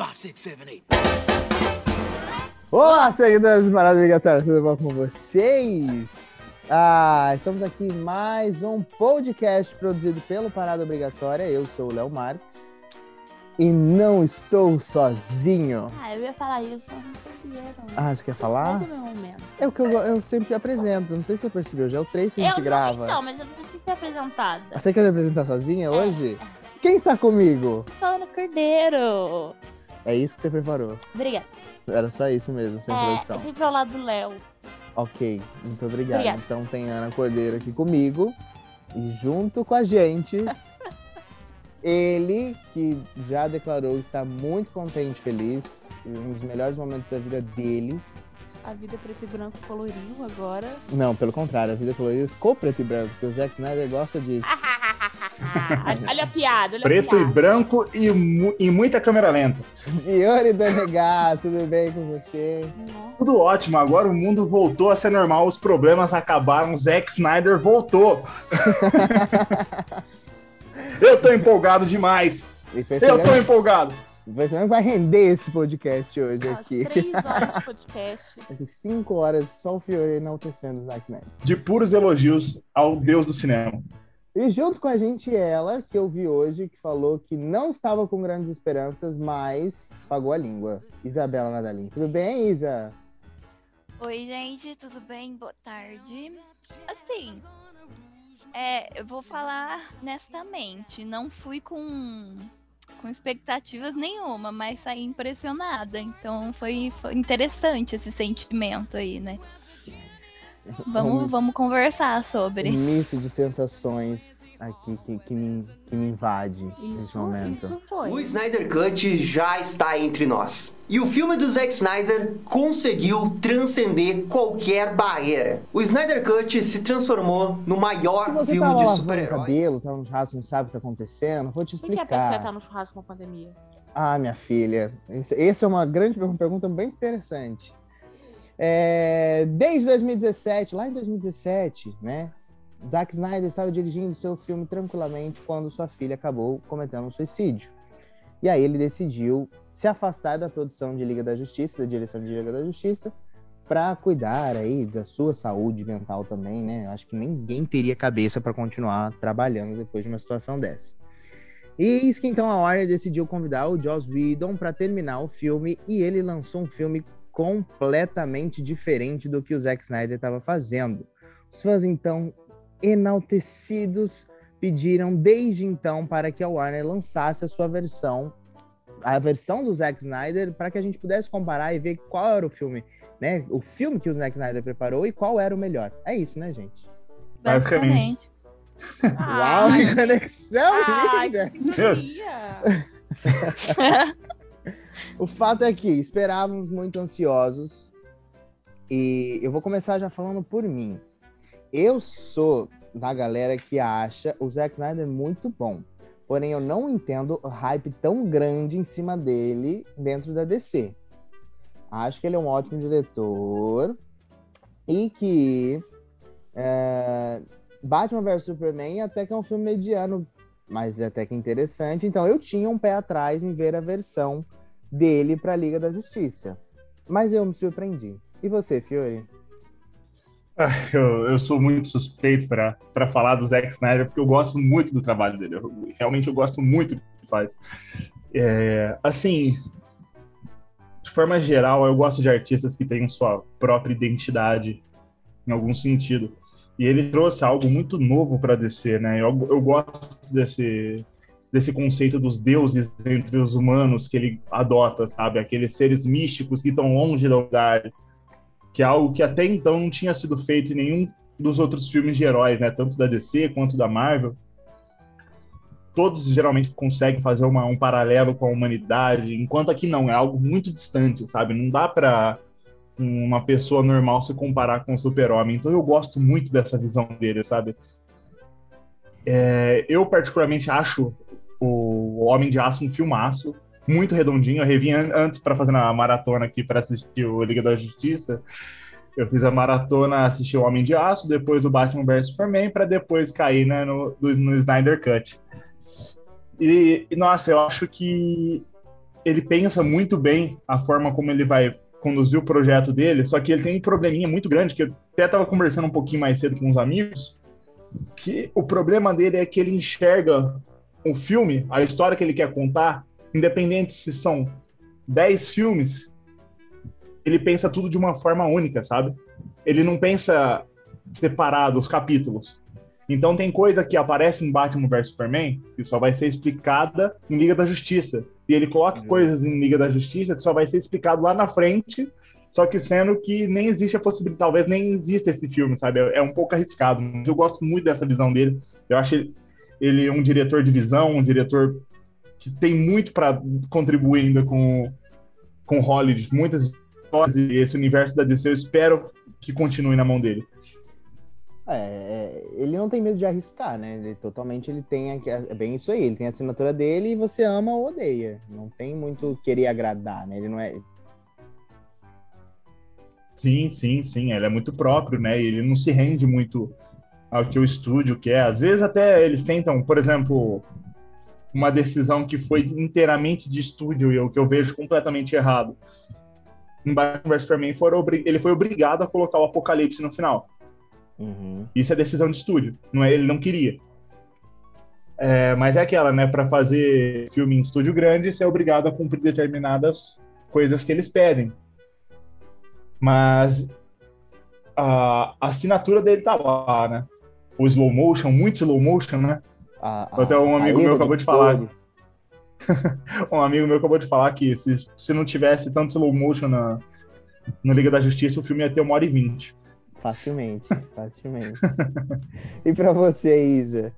Five, six, seven, eight. Olá, seguidores do Parada Obrigatória, tudo bom com vocês? Ah, estamos aqui em mais um podcast produzido pelo Parada Obrigatória. Eu sou o Léo Marques e não estou sozinho. Ah, eu ia falar isso, mas não perceberam. Ah, você quer falar? Mas é o meu momento. É o que eu, eu sempre apresento, não sei se você percebeu, já é o 3 que a gente eu grava. Não, então, mas eu não preciso ser apresentada. Você quer me apresentar sozinha É, hoje? Quem está comigo? Só no Cordeiro. É isso que você preparou. Obrigada. Era só isso mesmo, sua É, introdução. é sempre ao lado do Léo. Ok, muito obrigado. Obrigada. Então tem Ana Cordeiro aqui comigo e junto com a gente, ele que já declarou estar muito contente, feliz, um dos melhores momentos da vida dele. A vida preto e branco coloriu agora. Não, pelo contrário, a vida colorida ficou preto e branco, porque o Zack Snyder gosta disso. olha a piada, olha Preto a e piada. branco e, mu- e muita câmera lenta. Yuri Donegar, tudo bem com você? Nossa, Tudo ótimo, agora o mundo voltou a ser normal, os problemas acabaram, Zack Snyder voltou. Eu tô empolgado demais. E Eu tô empolgado. Que vai render esse podcast hoje ó, aqui. Três horas de podcast. Essas cinco horas só o Fiore enaltecendo o Zack Snyder. De puros elogios ao deus do cinema. E junto com a gente ela, que eu vi hoje, que falou que não estava com grandes esperanças, mas pagou a língua. Isabela Nadalim. Tudo bem, Isa? Oi, gente, tudo bem? Boa tarde. Assim, é, eu vou falar honestamente, não fui com, com expectativas nenhuma, mas saí impressionada. Então foi, foi interessante esse sentimento aí, né? Vamos, vamos conversar Um sobre. misto de sensações aqui que, que, me, que me invade neste Isso, momento. isso foi. O Snyder Cut já está entre nós. E o filme do Zack Snyder conseguiu transcender qualquer barreira. O Snyder Cut se transformou no maior Se você filme tava de super-herói. cabelo, tava no churrasco, não sabe o que tá acontecendo, vou te Por que a pessoa explicar. tá no churrasco com a pandemia? Ah, minha filha, essa é uma grande per- pergunta bem interessante. É, desde 2017, lá em 2017, né? Zack Snyder estava dirigindo seu filme tranquilamente quando sua filha acabou cometendo um suicídio. E aí ele decidiu se afastar da produção de Liga da Justiça, da direção de Liga da Justiça, para cuidar aí da sua saúde mental também, né? Acho que ninguém teria cabeça para continuar trabalhando depois de uma situação dessa. E eis que então a Warner decidiu convidar o Joss Whedon para terminar o filme e ele lançou um filme completamente diferente do que o Zack Snyder estava fazendo. Os fãs então enaltecidos pediram desde então para que a Warner lançasse a sua versão, a versão do Zack Snyder, para que a gente pudesse comparar e ver qual era o filme, né? O filme que o Zack Snyder preparou e qual era o melhor. É isso, né, gente? Basicamente. Uau, que conexão Ai, linda! que. O fato é que esperávamos muito ansiosos e eu vou começar já falando por mim. Eu sou da galera que acha o Zack Snyder muito bom, porém eu não entendo o hype tão grande em cima dele dentro da DC. Acho que ele é um ótimo diretor e que é, Batman vs Superman até que é um filme mediano, mas é até que interessante. Então eu tinha um pé atrás em ver a versão dele para a Liga da Justiça. Mas eu me surpreendi. E você, Fiore? Eu, eu sou muito suspeito para falar do Zack Snyder, porque eu gosto muito do trabalho dele. Eu- realmente eu gosto muito do que faz. É, assim, de forma geral, eu gosto de artistas que têm sua própria identidade, em algum sentido. E ele trouxe algo muito novo para DC, né? Eu, eu gosto desse, desse conceito dos deuses entre os humanos que ele adota, sabe? Aqueles seres místicos que estão longe da humanidade que é algo que até então não tinha sido feito em nenhum dos outros filmes de heróis, né? Tanto da DC quanto da Marvel. Todos geralmente conseguem fazer uma- um paralelo com a humanidade, enquanto aqui não, é algo muito distante, sabe? Não dá pra uma pessoa normal se comparar com o super-homem. Então eu gosto muito dessa visão dele, sabe? É, eu particularmente acho o Homem de Aço um filmaço, muito redondinho. Eu revi an- antes para fazer a maratona aqui para assistir o Liga da Justiça. Eu fiz a maratona, assisti o Homem de Aço, depois o Batman vs Superman, para depois cair né, no, no Snyder Cut. E, e, nossa, eu acho que ele pensa muito bem a forma como ele vai conduzir o projeto dele, só que ele tem um probleminha muito grande, que eu até estava conversando um pouquinho mais cedo com uns amigos, que o problema dele é que ele enxerga o filme, a história que ele quer contar, independente se são 10 filmes, ele pensa tudo de uma forma única, sabe? Ele não pensa separado os capítulos. Então tem coisa que aparece em Batman vs Superman que só vai ser explicada em Liga da Justiça. E ele coloca Uhum. coisas em Liga da Justiça que só vai ser explicado lá na frente, só que sendo que nem existe a possibilidade, talvez nem exista esse filme, sabe? É um pouco arriscado. Mas eu gosto muito dessa visão dele. Eu acho ele- ele um diretor de visão, um diretor que tem muito para contribuir ainda com, com Hollywood, muitas histórias e esse universo da DC eu espero que continue na mão dele. É, é, ele não tem medo de arriscar, né? Ele totalmente ele tem aqui- é bem isso aí, ele tem a assinatura dele e você ama ou odeia. Não tem muito querer agradar, né? Ele não é Sim, sim, sim. Ele é muito próprio, né? Ele não se rende muito ao que o estúdio quer. Às vezes até eles tentam, por exemplo, uma decisão que foi inteiramente de estúdio e o que eu vejo completamente errado. Em Batman vs Superman, foram ele foi obrigado a colocar o Apocalipse no final. Uhum. Isso é decisão de estúdio, não é? Ele não queria. É, mas é aquela, né? Para fazer filme em estúdio grande, você é obrigado a cumprir determinadas coisas que eles pedem. Mas a, a assinatura dele tá lá, né? O slow motion, muito slow motion, né? A- a- Até um amigo meu acabou de cores. falar. Um amigo meu acabou de falar que se, se não tivesse tanto slow motion na, no Liga da Justiça, o filme ia ter uma hora e vinte. Facilmente, facilmente. e pra você, Isa?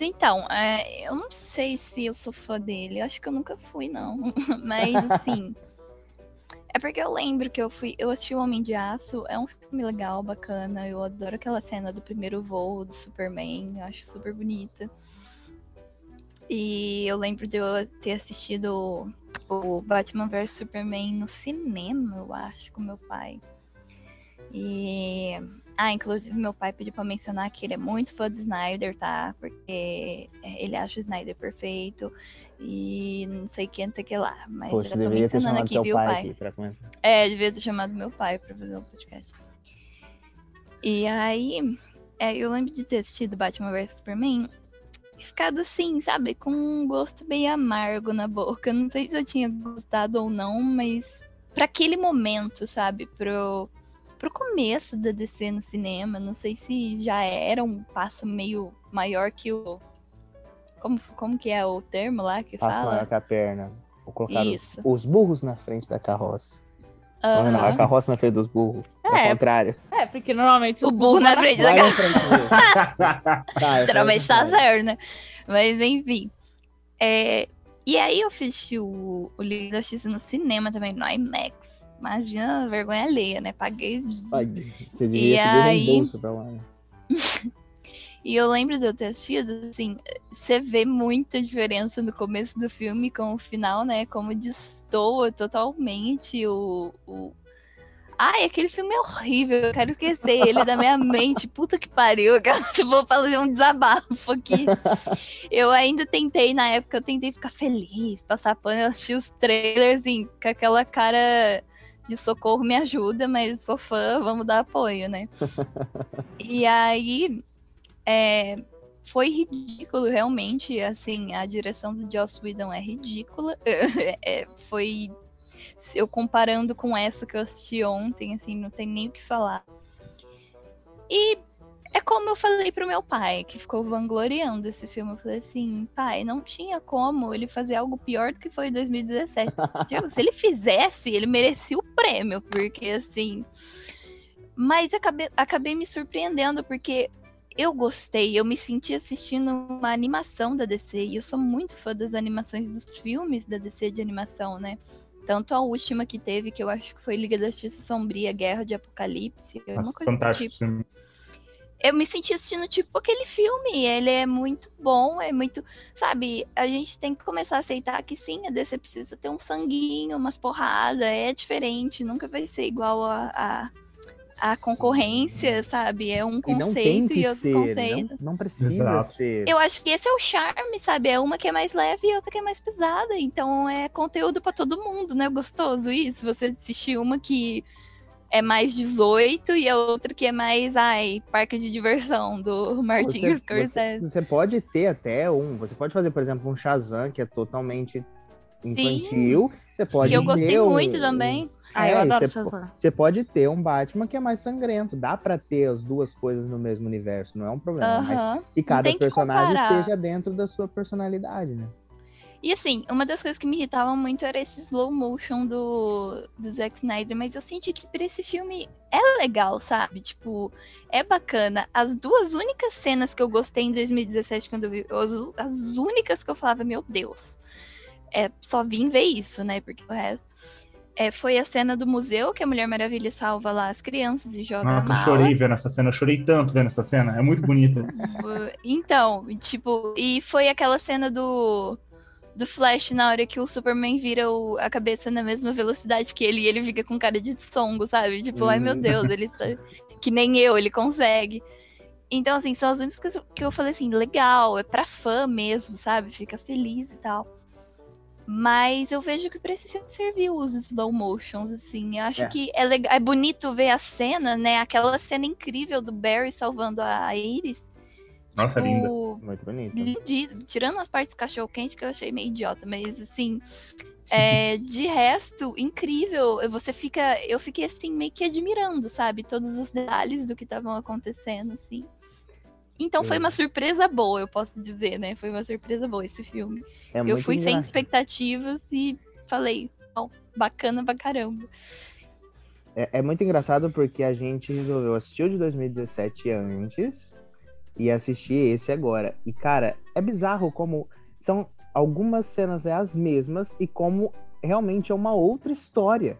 Então, é, eu não sei se eu sou fã dele. Eu acho que eu nunca fui, não. Mas, assim. É porque eu lembro que eu fui. Eu assisti O Homem de Aço. É um filme legal, bacana. Eu adoro aquela cena do primeiro voo do Superman. Eu acho super bonita. E eu lembro de eu ter assistido o Batman vs Superman no cinema, eu acho, com meu pai. E ah, inclusive meu pai pediu pra mencionar que ele é muito fã do Snyder, tá? Porque é, ele acha o Snyder perfeito e não sei quem, o que lá. Mas Poxa, deveria ter chamado aqui, seu viu, pai, pai? aqui pra comentar. É, devia ter chamado meu pai pra fazer o podcast. E aí, é, eu lembro de ter assistido Batman vs Superman e ficado assim, sabe? Com um gosto bem amargo na boca. Não sei se eu tinha gostado ou não, mas pra aquele momento, sabe? Pro, pro começo da DC no cinema, não sei se já era um passo meio maior que o. Como, como que é o termo lá que Passo fala? maior que a perna. Vou colocar os, os burros na frente da carroça. Não, não, a carroça na frente dos burros. Ao É. contrário. É, porque normalmente O os burro na frente da. Tá, eu Geralmente tá o contrário. certo, né? Mas enfim. É, E aí eu assisti o, o Liga da Justiça no cinema também, no IMAX. Imagina vergonha alheia, né? Paguei. Ai, Você devia E pedir aí- reembolso pra lá. né? E eu lembro de eu ter assistido, assim, você vê muita diferença no começo do filme com o final, né? Como destoa totalmente o. o... Ai, aquele filme é horrível, eu quero esquecer ele da minha mente. Puta que pariu, eu vou fazer um desabafo aqui. Eu ainda tentei, na época, eu tentei ficar feliz, passar pano, eu assisti os trailers, assim, com aquela cara de socorro me ajuda, mas sou fã, vamos dar apoio, né? e aí, é, foi ridículo, realmente, assim, a direção do Joss Whedon é ridícula. É, foi, eu comparando com essa que eu assisti ontem, assim, não tem nem o que falar. E é como eu falei pro meu pai, que ficou vangloriando esse filme. Eu falei assim, pai, não tinha como ele fazer algo pior do que foi em 2017. Digo, se ele fizesse, ele merecia o prêmio, porque assim. Mas acabei, acabei me surpreendendo, porque eu gostei, eu me senti assistindo uma animação da DC, e eu sou muito fã das animações dos filmes da DC de animação, né? Tanto a última que teve, que eu acho que foi Liga da Justiça Sombria, Guerra de Apocalipse, uma Nossa, coisa do fantástico tipo. Eu me senti assistindo tipo aquele filme. Ele é muito bom, é muito. Sabe, a gente tem que começar a aceitar que sim, a DC precisa ter um sanguinho, umas porradas, é diferente, nunca vai ser igual a. a a concorrência, sabe? É um E não tem conceito e, outro ser, conceito. não, não precisa Exato. ser. Eu acho que esse é o charme, sabe? É uma que é mais leve e outra que é mais pesada. Então é conteúdo pra todo mundo, né? Gostoso isso. Você assistir uma que é mais 18 e a outra que é mais, ai, parque de diversão do Martin Você, você, Scorsese. você pode ter até um, você pode fazer, por exemplo, um Shazam que é totalmente infantil. Você pode Que eu gostei ter um- muito também. Ah, eu É, adoro você Shazam. Você pode ter um Batman que é mais sangrento. Dá pra ter as duas coisas no mesmo universo, não é um problema. Mas Aham. que cada que personagem comparar. esteja dentro da sua personalidade, né? E assim, uma das coisas que me irritavam muito era esse slow motion do, do Zack Snyder, mas eu senti que pra esse filme é legal, sabe? Tipo, é bacana. As duas únicas cenas que eu gostei em 2017, quando eu vi, as, as únicas que eu falava, meu Deus, é, só vim ver isso, né? Porque o resto. é, foi a cena do museu que a Mulher Maravilha salva lá as crianças e joga Ah, eu chorei vendo essa cena, eu chorei tanto vendo essa cena, é muito bonita. Então, tipo, e foi aquela cena do do Flash na hora que o Superman vira o- a cabeça na mesma velocidade que ele e ele fica com cara de songo, sabe? Tipo, ai meu Hum. Deus, ele tá que nem eu, ele consegue. Então, assim, são as únicas que eu- que eu falei assim, legal, é pra fã mesmo, sabe? Fica feliz e tal. Mas eu vejo que pra esse filme serviu os slow motions, assim. Eu acho É. que é, legal, é bonito ver a cena, né? Aquela cena incrível do Barry salvando a Iris. Nossa, linda. Tipo, Muito bonito. lindi- tirando as partes do cachorro quente que eu achei meio idiota, mas assim, é, de resto, incrível. Você fica, eu fiquei assim meio que admirando, sabe, todos os detalhes do que estavam acontecendo, assim. Então foi É. uma surpresa boa, eu posso dizer, né? Foi uma surpresa boa esse filme. É eu fui sem engraçado. expectativas e falei, ó, bacana pra caramba. É, é muito engraçado porque a gente resolveu assistir o de 2017 antes e assistir esse agora. E, cara, é bizarro como são algumas cenas é as mesmas e como realmente é uma outra história.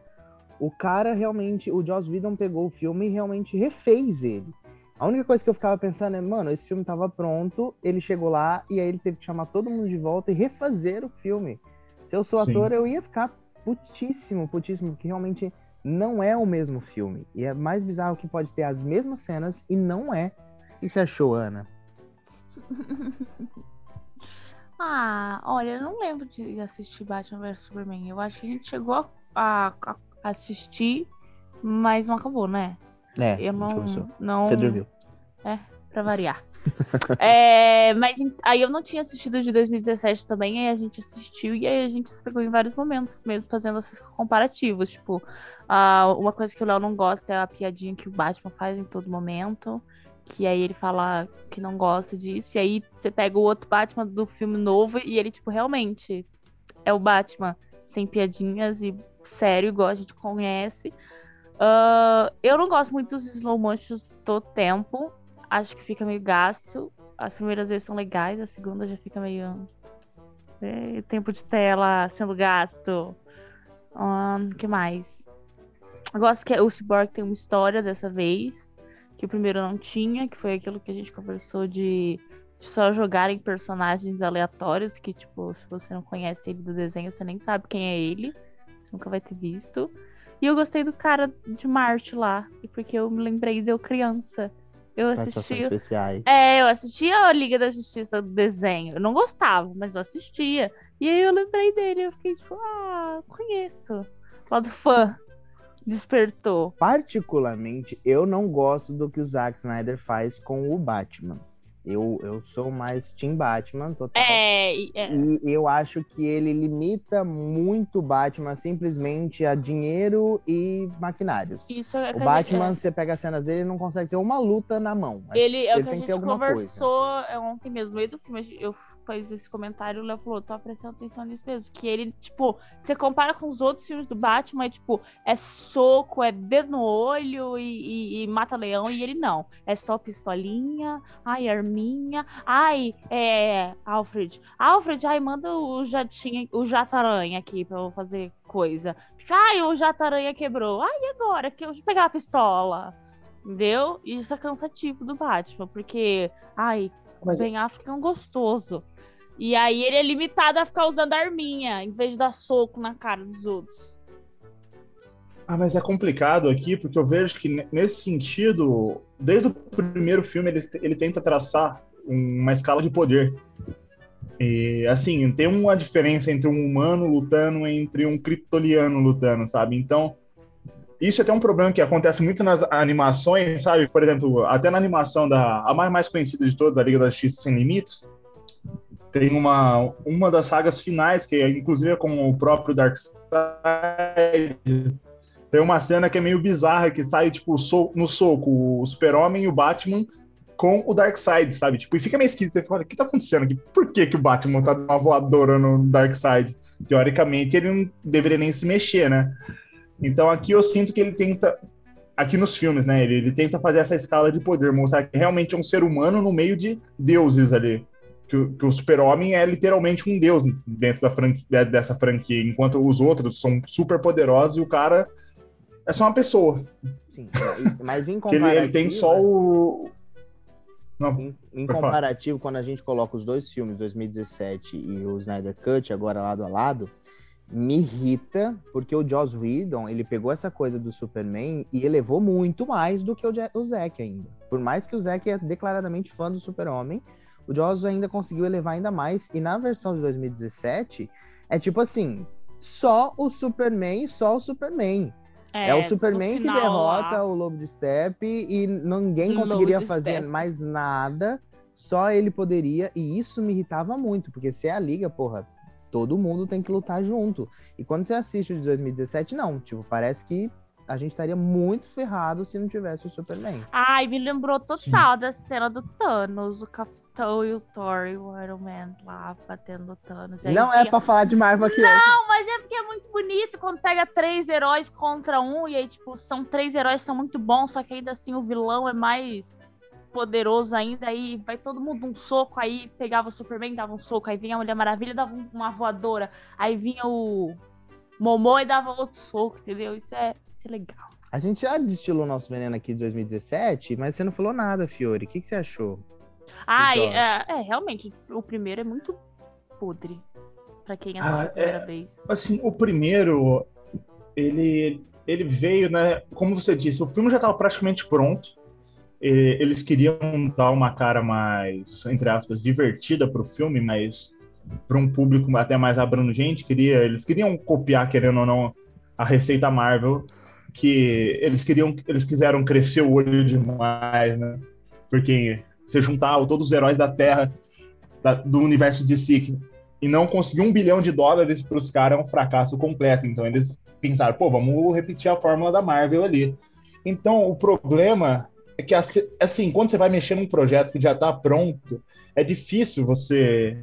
O cara realmente, o Joss Whedon pegou o filme e realmente refez ele. A única coisa que eu ficava pensando é, mano, esse filme tava pronto, ele chegou lá e aí ele teve que chamar todo mundo de volta e refazer o filme. Se eu sou Sim. ator, eu ia ficar putíssimo, putíssimo, porque realmente não é o mesmo filme. E é mais bizarro que pode ter as mesmas cenas e não é. O que você achou, Ana? Ah, olha, eu não lembro de assistir Batman vs Superman. Eu acho que a gente chegou a, a- a assistir, mas não acabou, né? É, Eu não. não Você dormiu. pra variar. É, mas aí eu não tinha assistido de 2017 também, aí a gente assistiu e aí a gente se pegou em vários momentos, mesmo fazendo esses comparativos. Tipo, ah, uma coisa que o Léo não gosta é a piadinha que o Batman faz em todo momento. Que aí ele fala que não gosta disso. E aí você pega o outro Batman do filme novo e ele, tipo, realmente é o Batman sem piadinhas e sério, igual a gente conhece. Ah, eu não gosto muito dos slow motions do tempo. Acho que fica meio gasto. As primeiras vezes são legais, a segunda já fica meio. é, tempo de tela sendo gasto. O que mais? Eu gosto que o Cyborg tem uma história dessa vez. Que o primeiro não tinha, que foi aquilo que a gente conversou de, de só jogarem personagens aleatórios, que, tipo, se você não conhece ele do desenho, você nem sabe quem é ele. Você nunca vai ter visto. E eu gostei do cara de Marte lá, e porque eu me lembrei de eu criança. Eu assistia. É, eu assistia a Liga da Justiça do desenho. Eu não gostava, mas eu assistia. E aí eu lembrei dele, eu fiquei tipo, ah, conheço. Lá do fã. Despertou. Particularmente, eu não gosto do que o Zack Snyder faz com o Batman. Eu, eu sou mais Team Batman total. É, e- é. E eu acho que ele limita muito o Batman simplesmente a dinheiro e maquinários. isso é O Batman, gente- você pega as cenas dele, ele não consegue ter uma luta na mão. é. ele é o ele que a gente alguma coisa. conversou é, ontem mesmo, no meio do filme. Eu fiz esse comentário o Léo falou: tô prestando atenção nisso mesmo. Que ele, tipo, você compara com os outros filmes do Batman, é tipo, é soco, é dedo no olho e, e- e mata leão, e ele não. É só pistolinha, ai, arminha, ai, é. Alfred. Alfred, ai, manda o jatinho, o jato-aranha aqui pra eu fazer coisa. Ai, o jato-aranha quebrou. Ai, agora? Que eu vou pegar a pistola. Entendeu? Isso é cansativo do Batman, porque, ai, Mas- Ben Affleck é um gostoso. E aí ele é limitado a ficar usando arminha, em vez de dar soco na cara dos outros. Ah, mas é complicado aqui, porque eu vejo que nesse sentido, desde o primeiro filme, ele, ele tenta traçar uma escala de poder. E, assim, tem uma diferença entre um humano lutando entre um kryptoniano lutando, sabe? Então, isso é até um problema que acontece muito nas animações, sabe? Por exemplo, até na animação da a mais, mais conhecida de todas, a Liga da Justiça Sem Limites, tem uma, uma das sagas finais, que é, inclusive é com o próprio Darkseid, tem uma cena que é meio bizarra, que sai, tipo, no soco o Super-Homem e o Batman com o Darkseid, sabe? Tipo, e fica meio esquisito. Você fala, o que tá acontecendo aqui? Por que, que o Batman tá dando uma voadora no Darkseid? Teoricamente, ele não deveria nem se mexer, né? Então aqui eu sinto que ele tenta. Aqui nos filmes, né? Ele, ele tenta fazer essa escala de poder, mostrar que realmente é um ser humano no meio de deuses ali. Que, que o super-homem é literalmente um deus dentro da franquia, dessa franquia, enquanto os outros são super poderosos e o cara é só uma pessoa. Sim, mas em comparativo... ele, ele tem só o... Não, em, em comparativo, quando a gente coloca os dois filmes, 2017 e o Snyder Cut, agora lado a lado, me irrita, porque o Joss Whedon, ele pegou essa coisa do Superman e elevou muito mais do que o, o Zack ainda. Por mais que o Zack é declaradamente fã do Super-Homem, o Joss ainda conseguiu elevar ainda mais. E na versão de 2017, é tipo assim, só o Superman só o Superman. É, é o Superman final, que derrota lá. o Lobo de Steppe e ninguém conseguiria fazer mais nada, só ele poderia, e isso me irritava muito, porque se é a liga, porra, todo mundo tem que lutar junto. E quando você assiste o de 2017, não, tipo, parece que a gente estaria muito ferrado se não tivesse o Superman. Ai, me lembrou total Sim. da cena do Thanos, o Capitão e o Thor e o Iron Man lá batendo o Thanos. não é pra falar de Marvel aqui. Não, mas é porque é muito bonito quando pega três heróis contra um e aí, tipo, são três heróis que são muito bons, só que ainda assim o vilão é mais poderoso ainda, aí vai todo mundo um soco, aí pegava o Superman, dava um soco, aí vinha a Mulher Maravilha, dava uma voadora, aí vinha o Momô e dava outro soco, entendeu? Isso é, isso é legal. A gente já destilou nosso veneno aqui de 2017, mas você não falou nada, Fiore. O que, que você achou? Ah, é, é, realmente, o primeiro é muito podre. Pra quem assistiu ah, a primeira é, vez. Assim, o primeiro, ele, ele veio, né? Como você disse, o filme já estava praticamente pronto eles queriam dar uma cara mais, entre aspas, divertida para o filme, mas para um público até mais abrangente, queria, eles queriam copiar, querendo ou não, a receita Marvel, que eles queriam, eles quiseram crescer o olho demais, né? Porque você juntar todos os heróis da Terra, da, do universo de si, e não conseguir um bilhão de dólares para os caras é um fracasso completo. Então eles pensaram, pô, vamos repetir a fórmula da Marvel ali. Então o problema é que assim, quando você vai mexer num projeto que já está pronto, é difícil você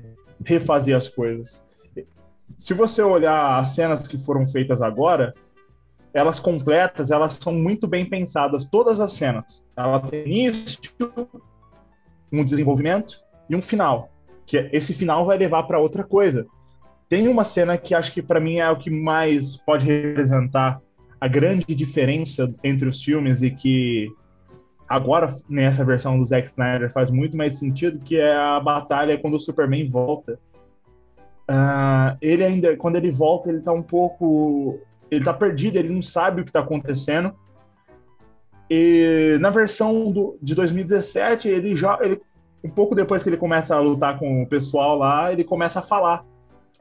refazer as coisas. Se você olhar as cenas que foram feitas agora, elas completas, elas são muito bem pensadas, todas as cenas. Ela tem início, um desenvolvimento e um final. Que esse final vai levar para outra coisa. Tem uma cena que acho que para mim é o que mais pode representar a grande diferença entre os filmes e que agora nessa versão do Zack Snyder faz muito mais sentido, que é a batalha quando o Superman volta. Uh, ele ainda, quando ele volta, ele tá um pouco. Ele tá perdido, ele não sabe o que tá acontecendo. E na versão do, de 2017, ele já. Ele, um pouco depois que ele começa a lutar com o pessoal lá, ele começa a falar.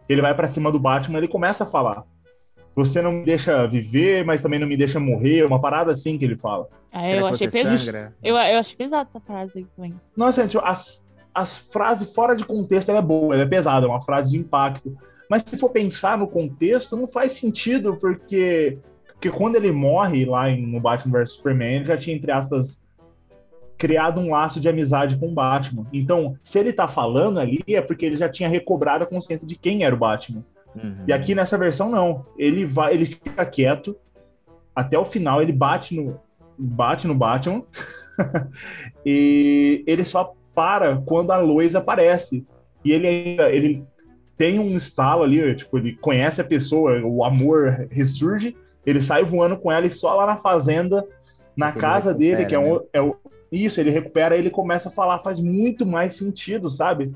Ele vai para cima do Batman, ele começa a falar você não me deixa viver, mas também não me deixa morrer, uma parada assim que ele fala. Ah, eu achei pesado. Eu, eu achei pesado essa frase aí também. Nossa, gente, as, as frases fora de contexto ela é boa, ela é pesada, é uma frase de impacto. Mas se for pensar no contexto, não faz sentido, porque, porque quando ele morre lá em, no Batman vs Superman, ele já tinha, entre aspas, criado um laço de amizade com o Batman. Então, se ele tá falando ali, é porque ele já tinha recobrado a consciência de quem era o Batman. Uhum. E aqui nessa versão não. Ele vai, ele fica quieto até o final, ele bate no bate no Batman e ele só para quando a Lois aparece. E ele ainda ele tem um estalo ali, tipo, ele conhece a pessoa, o amor ressurge, ele sai voando com ela e só lá na fazenda, na casa dele, que é, um, né? é o, isso, ele recupera, ele começa a falar, faz muito mais sentido, sabe?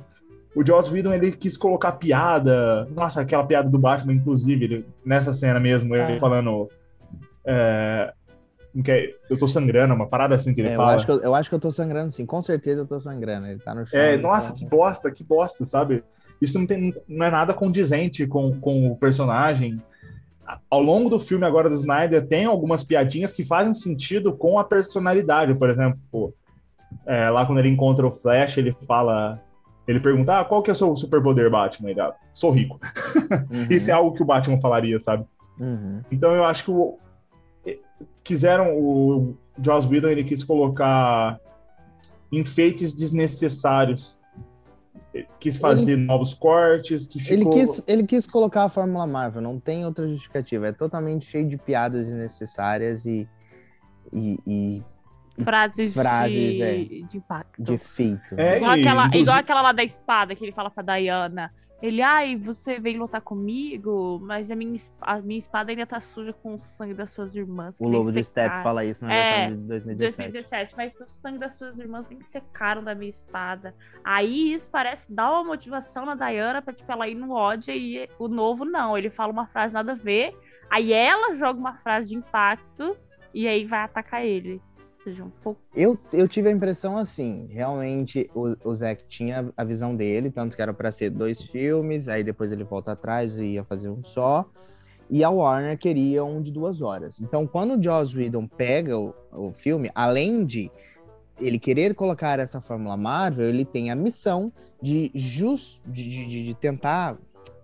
O Joss Whedon ele quis colocar piada, nossa, aquela piada do Batman, inclusive, ele, nessa cena mesmo, ele é. falando É, é, eu tô sangrando, uma parada assim que ele É, eu, fala. acho que eu, eu acho que eu tô sangrando, sim. Com certeza eu tô sangrando. Ele tá no chão. É, ele nossa, tá- que bosta, que bosta, sabe? Isso não, tem, não é nada condizente com, com o personagem. Ao longo do filme agora do Snyder, tem algumas piadinhas que fazem sentido com a personalidade. Por exemplo, é, lá quando ele encontra o Flash, ele fala. Ele pergunta: ah, qual que é o seu superpoder, Batman? Ele, ah, sou rico. Uhum, Isso é algo que o Batman falaria, sabe? uhum. Então eu acho que o, quiseram o Joss Whedon ele quis colocar enfeites desnecessários, Ele quis fazer novos cortes, que Ele, ficou quis, ele quis colocar a Fórmula Marvel, não tem outra justificativa. É totalmente cheio de piadas desnecessárias e, e, e Frases, Frases, de, é. de impacto. de efeito. É, Igual e, aquela, igual aquela lá da espada que ele fala pra Diana. Ele, ai, você veio lutar comigo, mas a minha, a minha espada ainda tá suja com o sangue das suas irmãs. O Lobo do Step secaram." fala isso na É, versão de 2017. 2017, mas o sangue das suas irmãs nem secaram da minha espada. Aí isso parece dar uma motivação na Diana pra tipo, ela ir no ódio e o novo não. Ele fala uma frase nada a ver, aí ela joga uma frase de impacto e aí vai atacar ele. Seja, um pouco. Eu, eu tive a impressão assim, realmente o, o Zack tinha a visão dele, tanto que era pra ser dois filmes, aí depois ele volta atrás e ia fazer um só. E a Warner queria um de duas horas. Então, quando o Joss Whedon pega o, o filme, além de ele querer colocar essa fórmula Marvel, ele tem a missão de, jus, de, de, de tentar.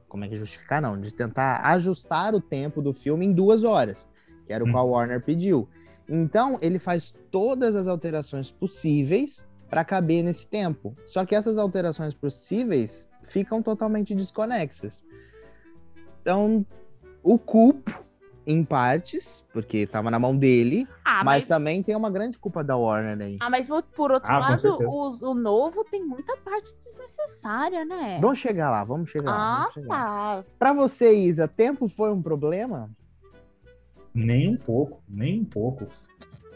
Como é que justificar? Não, de tentar ajustar o tempo do filme em duas horas, que era o Hum. qual a Warner pediu. Então, ele faz todas as alterações possíveis para caber nesse tempo. Só que essas alterações possíveis ficam totalmente desconexas. Então, o culpo em partes, porque estava na mão dele, Ah, mas mas, também tem uma grande culpa da Warner aí. ah, mas por outro Ah, lado, o, o novo tem muita parte desnecessária, né? Vamos chegar lá, vamos chegar lá. ah, vamos chegar lá. tá. Pra você, Isa, tempo foi um problema? Nem um pouco, nem um pouco.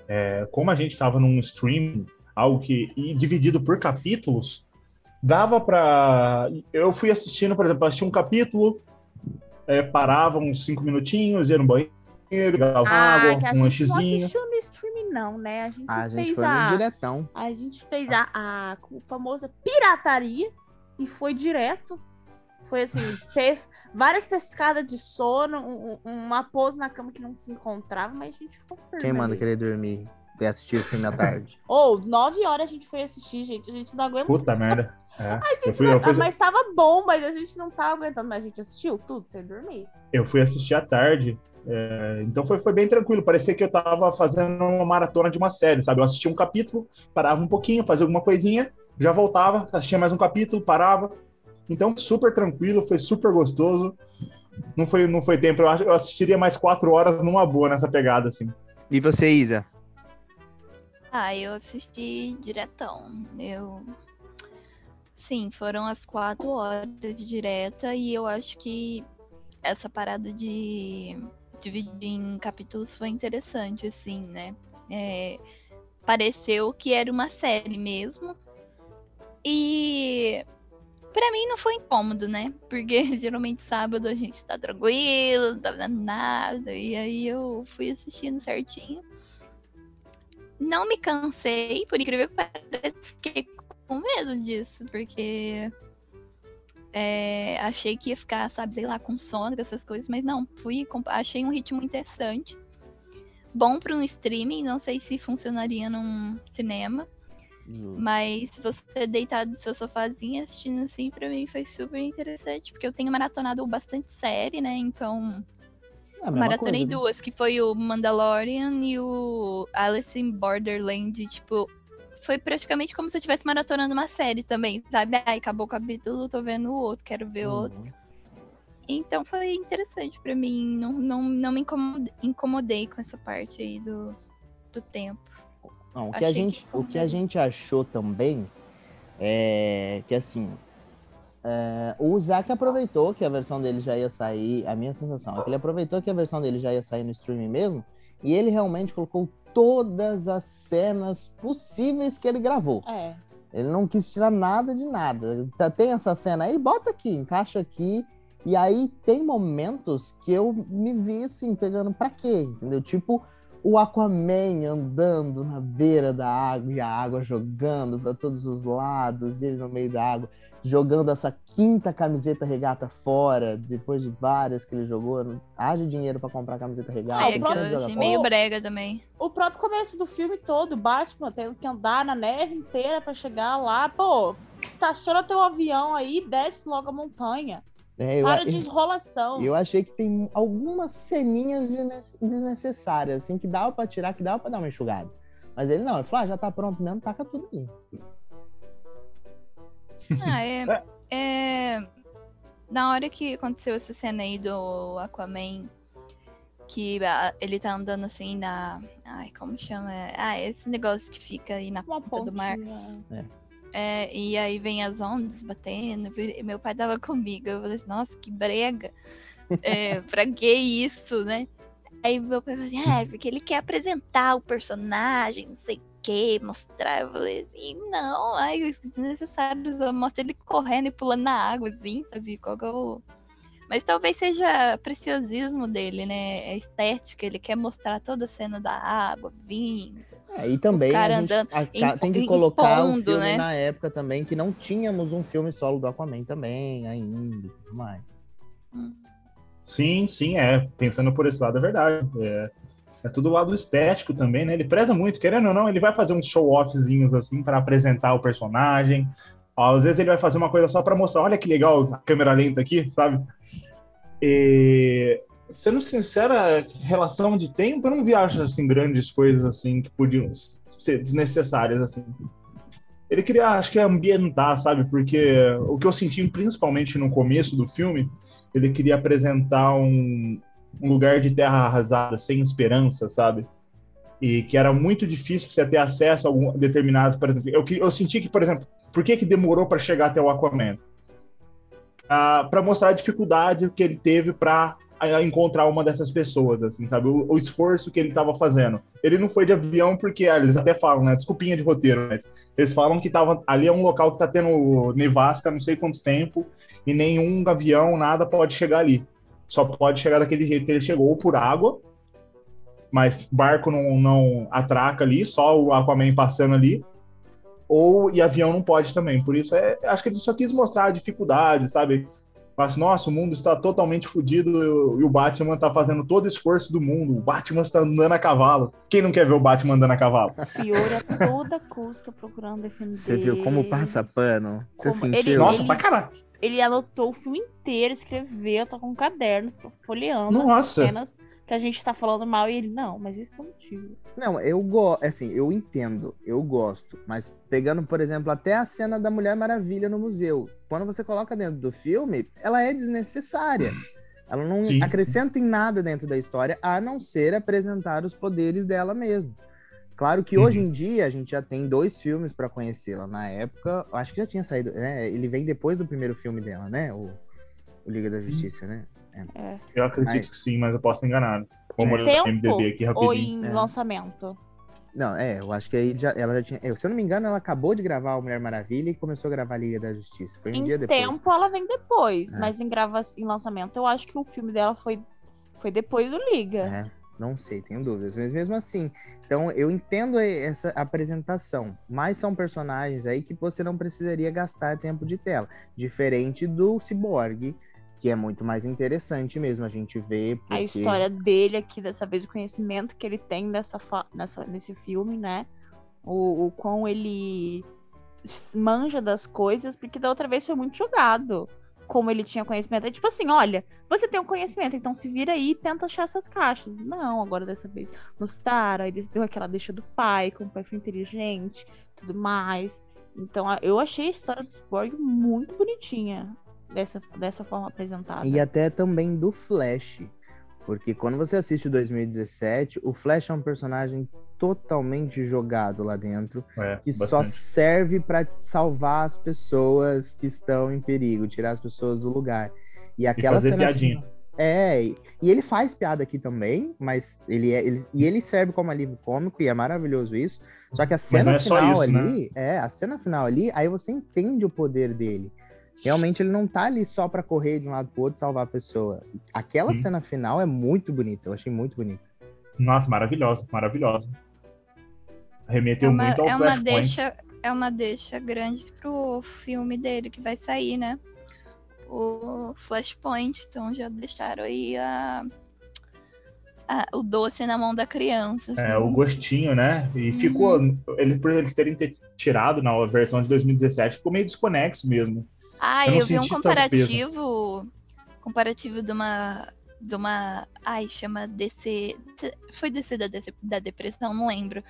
É, como a gente estava num stream, algo que e dividido por capítulos, dava pra. Eu fui assistindo, por exemplo, assisti um capítulo, é, parava uns cinco minutinhos, ia no banheiro, pegava Ah, água, que a um gente não lanchezinho. assistiu no stream, não, né? A gente Ah, a gente fez foi a... no diretão. A gente fez a, a famosa pirataria e foi direto. Foi assim, fez várias pescadas de sono, um- um- uma pose na cama que não se encontrava, mas a gente ficou firme. Quem manda ali. querer dormir e assistir o filme à tarde? Ou, nove horas a gente foi assistir, gente. A gente não aguentou. Puta merda. É, eu, Gente, fui, eu, não- fui, Mas tava bom, mas a gente não tava aguentando. Mas a gente assistiu tudo sem dormir. eu fui assistir à tarde. é, então foi, foi bem tranquilo. Parecia que eu tava fazendo uma maratona de uma série, sabe? Eu assistia um capítulo, parava um pouquinho, fazia alguma coisinha, já voltava, assistia mais um capítulo, parava. Então, super tranquilo, foi super gostoso. Não foi, não foi tempo. Eu, acho, eu assistiria mais quatro horas numa boa nessa pegada, assim. E você, Isa? Ah, eu assisti diretão. Eu. Sim, foram as quatro horas de direta e eu acho que essa parada de dividir em capítulos foi interessante, assim, né? É, pareceu que era uma série mesmo. E pra mim não foi incômodo, né? Porque geralmente sábado a gente tá tranquilo, não tá fazendo nada. E aí eu fui assistindo certinho. Não me cansei, por incrível que pareça, fiquei com medo disso, porque é, achei que ia ficar, sabe, sei lá, com sono, essas coisas, mas não, fui, achei um ritmo interessante. Bom para um streaming, não sei se funcionaria num cinema, mas você deitado no seu sofazinho assistindo assim, pra mim foi super interessante, porque eu tenho maratonado bastante série, né? Então, É maratonei coisa, né? duas, que foi o Mandalorian e o Alice in Borderland, tipo, foi praticamente como se eu estivesse maratonando uma série também, sabe? Ai, acabou o capítulo, tô vendo o outro, quero ver outro. Uhum. Então foi interessante pra mim, não, não, não me incomodei, incomodei com essa parte aí do, do tempo. Não, o que, a gente, que o que a gente achou também é que assim. é, o Zack aproveitou que a versão dele já ia sair. A minha sensação é que ele aproveitou que a versão dele já ia sair no streaming mesmo. E ele realmente colocou todas as cenas possíveis que ele gravou. É. Ele não quis tirar nada de nada. Tá- Tem essa cena aí, bota aqui, encaixa aqui. E aí tem momentos que eu me vi assim, pegando pra quê? Entendeu? Tipo, o Aquaman andando na beira da água e a água jogando para todos os lados, e ele no meio da água, jogando essa quinta camiseta regata fora, depois de várias que ele jogou. Haja dinheiro para comprar camiseta regata. Ah, é achei fora. meio brega também. O próprio começo do filme todo, Batman tendo que andar na neve inteira pra chegar lá. Pô, estaciona teu avião aí, desce logo a montanha. É, eu, Para de enrolação. eu achei que tem algumas ceninhas desne- desnecessárias, assim, que dava pra tirar, que dava pra dar uma enxugada. Mas ele não, ele falou, ah, já tá pronto mesmo, taca tudo aí. Ah, é, é. Na hora que aconteceu essa cena aí do Aquaman, que ah, ele tá andando assim na. Ai, como chama? Ah, esse negócio que fica aí na Uma ponta do mar. pontinha. É, e aí vem as ondas batendo. Meu pai tava comigo. Eu falei assim, nossa, que brega. É, pra que isso, né? Aí meu pai falou assim, ah, é porque ele quer apresentar o personagem, não sei o que, mostrar. Eu falei assim, não, ai, é desnecessário. Mostra ele correndo e pulando na água, assim, sabe? Qual que é o. Mas talvez seja preciosismo dele, né? A estética, ele quer mostrar toda a cena da água, vindo. É, e também a gente andando, tem que colocar o impondo, filme né? na época também, que não tínhamos um filme solo do Aquaman também, ainda e tudo mais. Sim, sim, é. Pensando por esse lado, é verdade. É, é tudo o lado estético também, né? Ele preza muito, querendo ou não, ele vai fazer uns show-offzinhos assim para apresentar o personagem. Às vezes ele vai fazer uma coisa só para mostrar, olha que legal a câmera lenta aqui, sabe? E, sendo sincera, relação de tempo, eu não vi acho, assim grandes coisas assim que podiam ser desnecessárias assim. Ele queria, acho que ambientar, sabe? Porque o que eu senti principalmente no começo do filme ele queria apresentar um, um lugar de terra arrasada, sem esperança, sabe? E que era muito difícil você ter acesso a algum determinado, por exemplo, eu, eu senti que, por exemplo, por que que demorou para chegar até o Aquaman? para mostrar a dificuldade que ele teve para encontrar uma dessas pessoas, assim, sabe? O, o esforço que ele estava fazendo. Ele não foi de avião porque ah, eles até falam, né? Desculpinha de roteiro, mas eles falam que tava ali é um local que tá tendo nevasca, não sei quantos tempo, e nenhum avião, nada pode chegar ali. Só pode chegar daquele jeito que ele chegou, ou por água, mas barco não, não atraca ali, só o Aquaman passando ali, ou e avião não pode também. Por isso, é, acho que ele só quis mostrar a dificuldade, sabe? Mas, nossa, o mundo está totalmente fodido e o- Batman está fazendo todo o esforço do mundo. O Batman está andando a cavalo. Quem não quer ver o Batman andando a cavalo? Fiore a toda custa procurando defender. Você viu como passa pano? Você Como- sentiu? ele- Nossa, ele- pra caralho. Ele anotou o filme inteiro, escreveu, tá com um caderno, folheando as Nossa. cenas que a gente tá falando mal e ele, não, mas isso é motivo. Não, eu gosto, assim, eu entendo, eu gosto, mas pegando, por exemplo, até a cena da Mulher Maravilha no museu, quando você coloca dentro do filme, ela é desnecessária. Ela não Sim. acrescenta em nada dentro da história, a não ser apresentar os poderes dela mesmo. Claro que Uhum. hoje em dia a gente já tem dois filmes para conhecê-la. Na época, eu acho que já tinha saído, né? Ele vem depois do primeiro filme dela, né? O, o Liga da Justiça, né? É. Eu acredito Mas- que sim, mas eu posso estar enganado. Vamos É. olhar Tempo MDB aqui ou rapidinho. em É. lançamento? Não, é, eu acho que aí já, ela já tinha. eu, se eu não me engano, ela acabou de gravar o Mulher Maravilha e começou a gravar a Liga da Justiça. Foi um em dia depois. tempo ela vem depois, É. mas em grava em lançamento eu acho que o filme dela foi, foi depois do Liga. É, não sei, tenho dúvidas. Mas mesmo assim, então eu entendo essa apresentação, mas são personagens aí que você não precisaria gastar tempo de tela. Diferente do Cyborg, que é muito mais interessante mesmo a gente ver. Porque... A história dele aqui, dessa vez, o conhecimento que ele tem dessa, nessa, nesse filme, né? O, o quão ele manja das coisas, porque da outra vez foi muito jogado. Como ele tinha conhecimento. É tipo assim, olha, você tem um conhecimento, então se vira aí e tenta achar essas caixas. Não, agora dessa vez mostraram, aí ele deu aquela deixa do pai, como o pai foi inteligente, tudo mais. Então eu achei a história do Cyborg muito bonitinha dessa, dessa forma apresentada. E até também do Flash. Porque quando você assiste o 2017, o Flash é um personagem totalmente jogado lá dentro, É, que só bastante. serve para salvar as pessoas que estão em perigo, tirar as pessoas do lugar. E E aquela fazer cena piadinha. É, e e ele faz piada aqui também, mas ele é, ele, e ele serve como alívio cômico e é maravilhoso isso. Só que a cena é só final isso, né? ali, é, a cena final ali, aí você entende o poder dele. Realmente ele não tá ali só para correr de um lado pro outro e salvar a pessoa. Aquela Hum. cena final é muito bonita, eu achei muito bonita. Nossa, maravilhosa, maravilhosa. É Remeteu uma, muito ao é uma Flashpoint. deixa, é uma deixa grande pro filme dele que vai sair, né? O Flashpoint, então já deixaram aí a, a- o doce na mão da criança. É, assim. o gostinho, né? E ficou. Ele, por eles terem te- tirado na versão de 2017, ficou meio desconexo mesmo. Ah, eu eu, vi um comparativo. Comparativo de uma. De uma. Ai, chama DC. Foi DC da, DC da depressão, não lembro.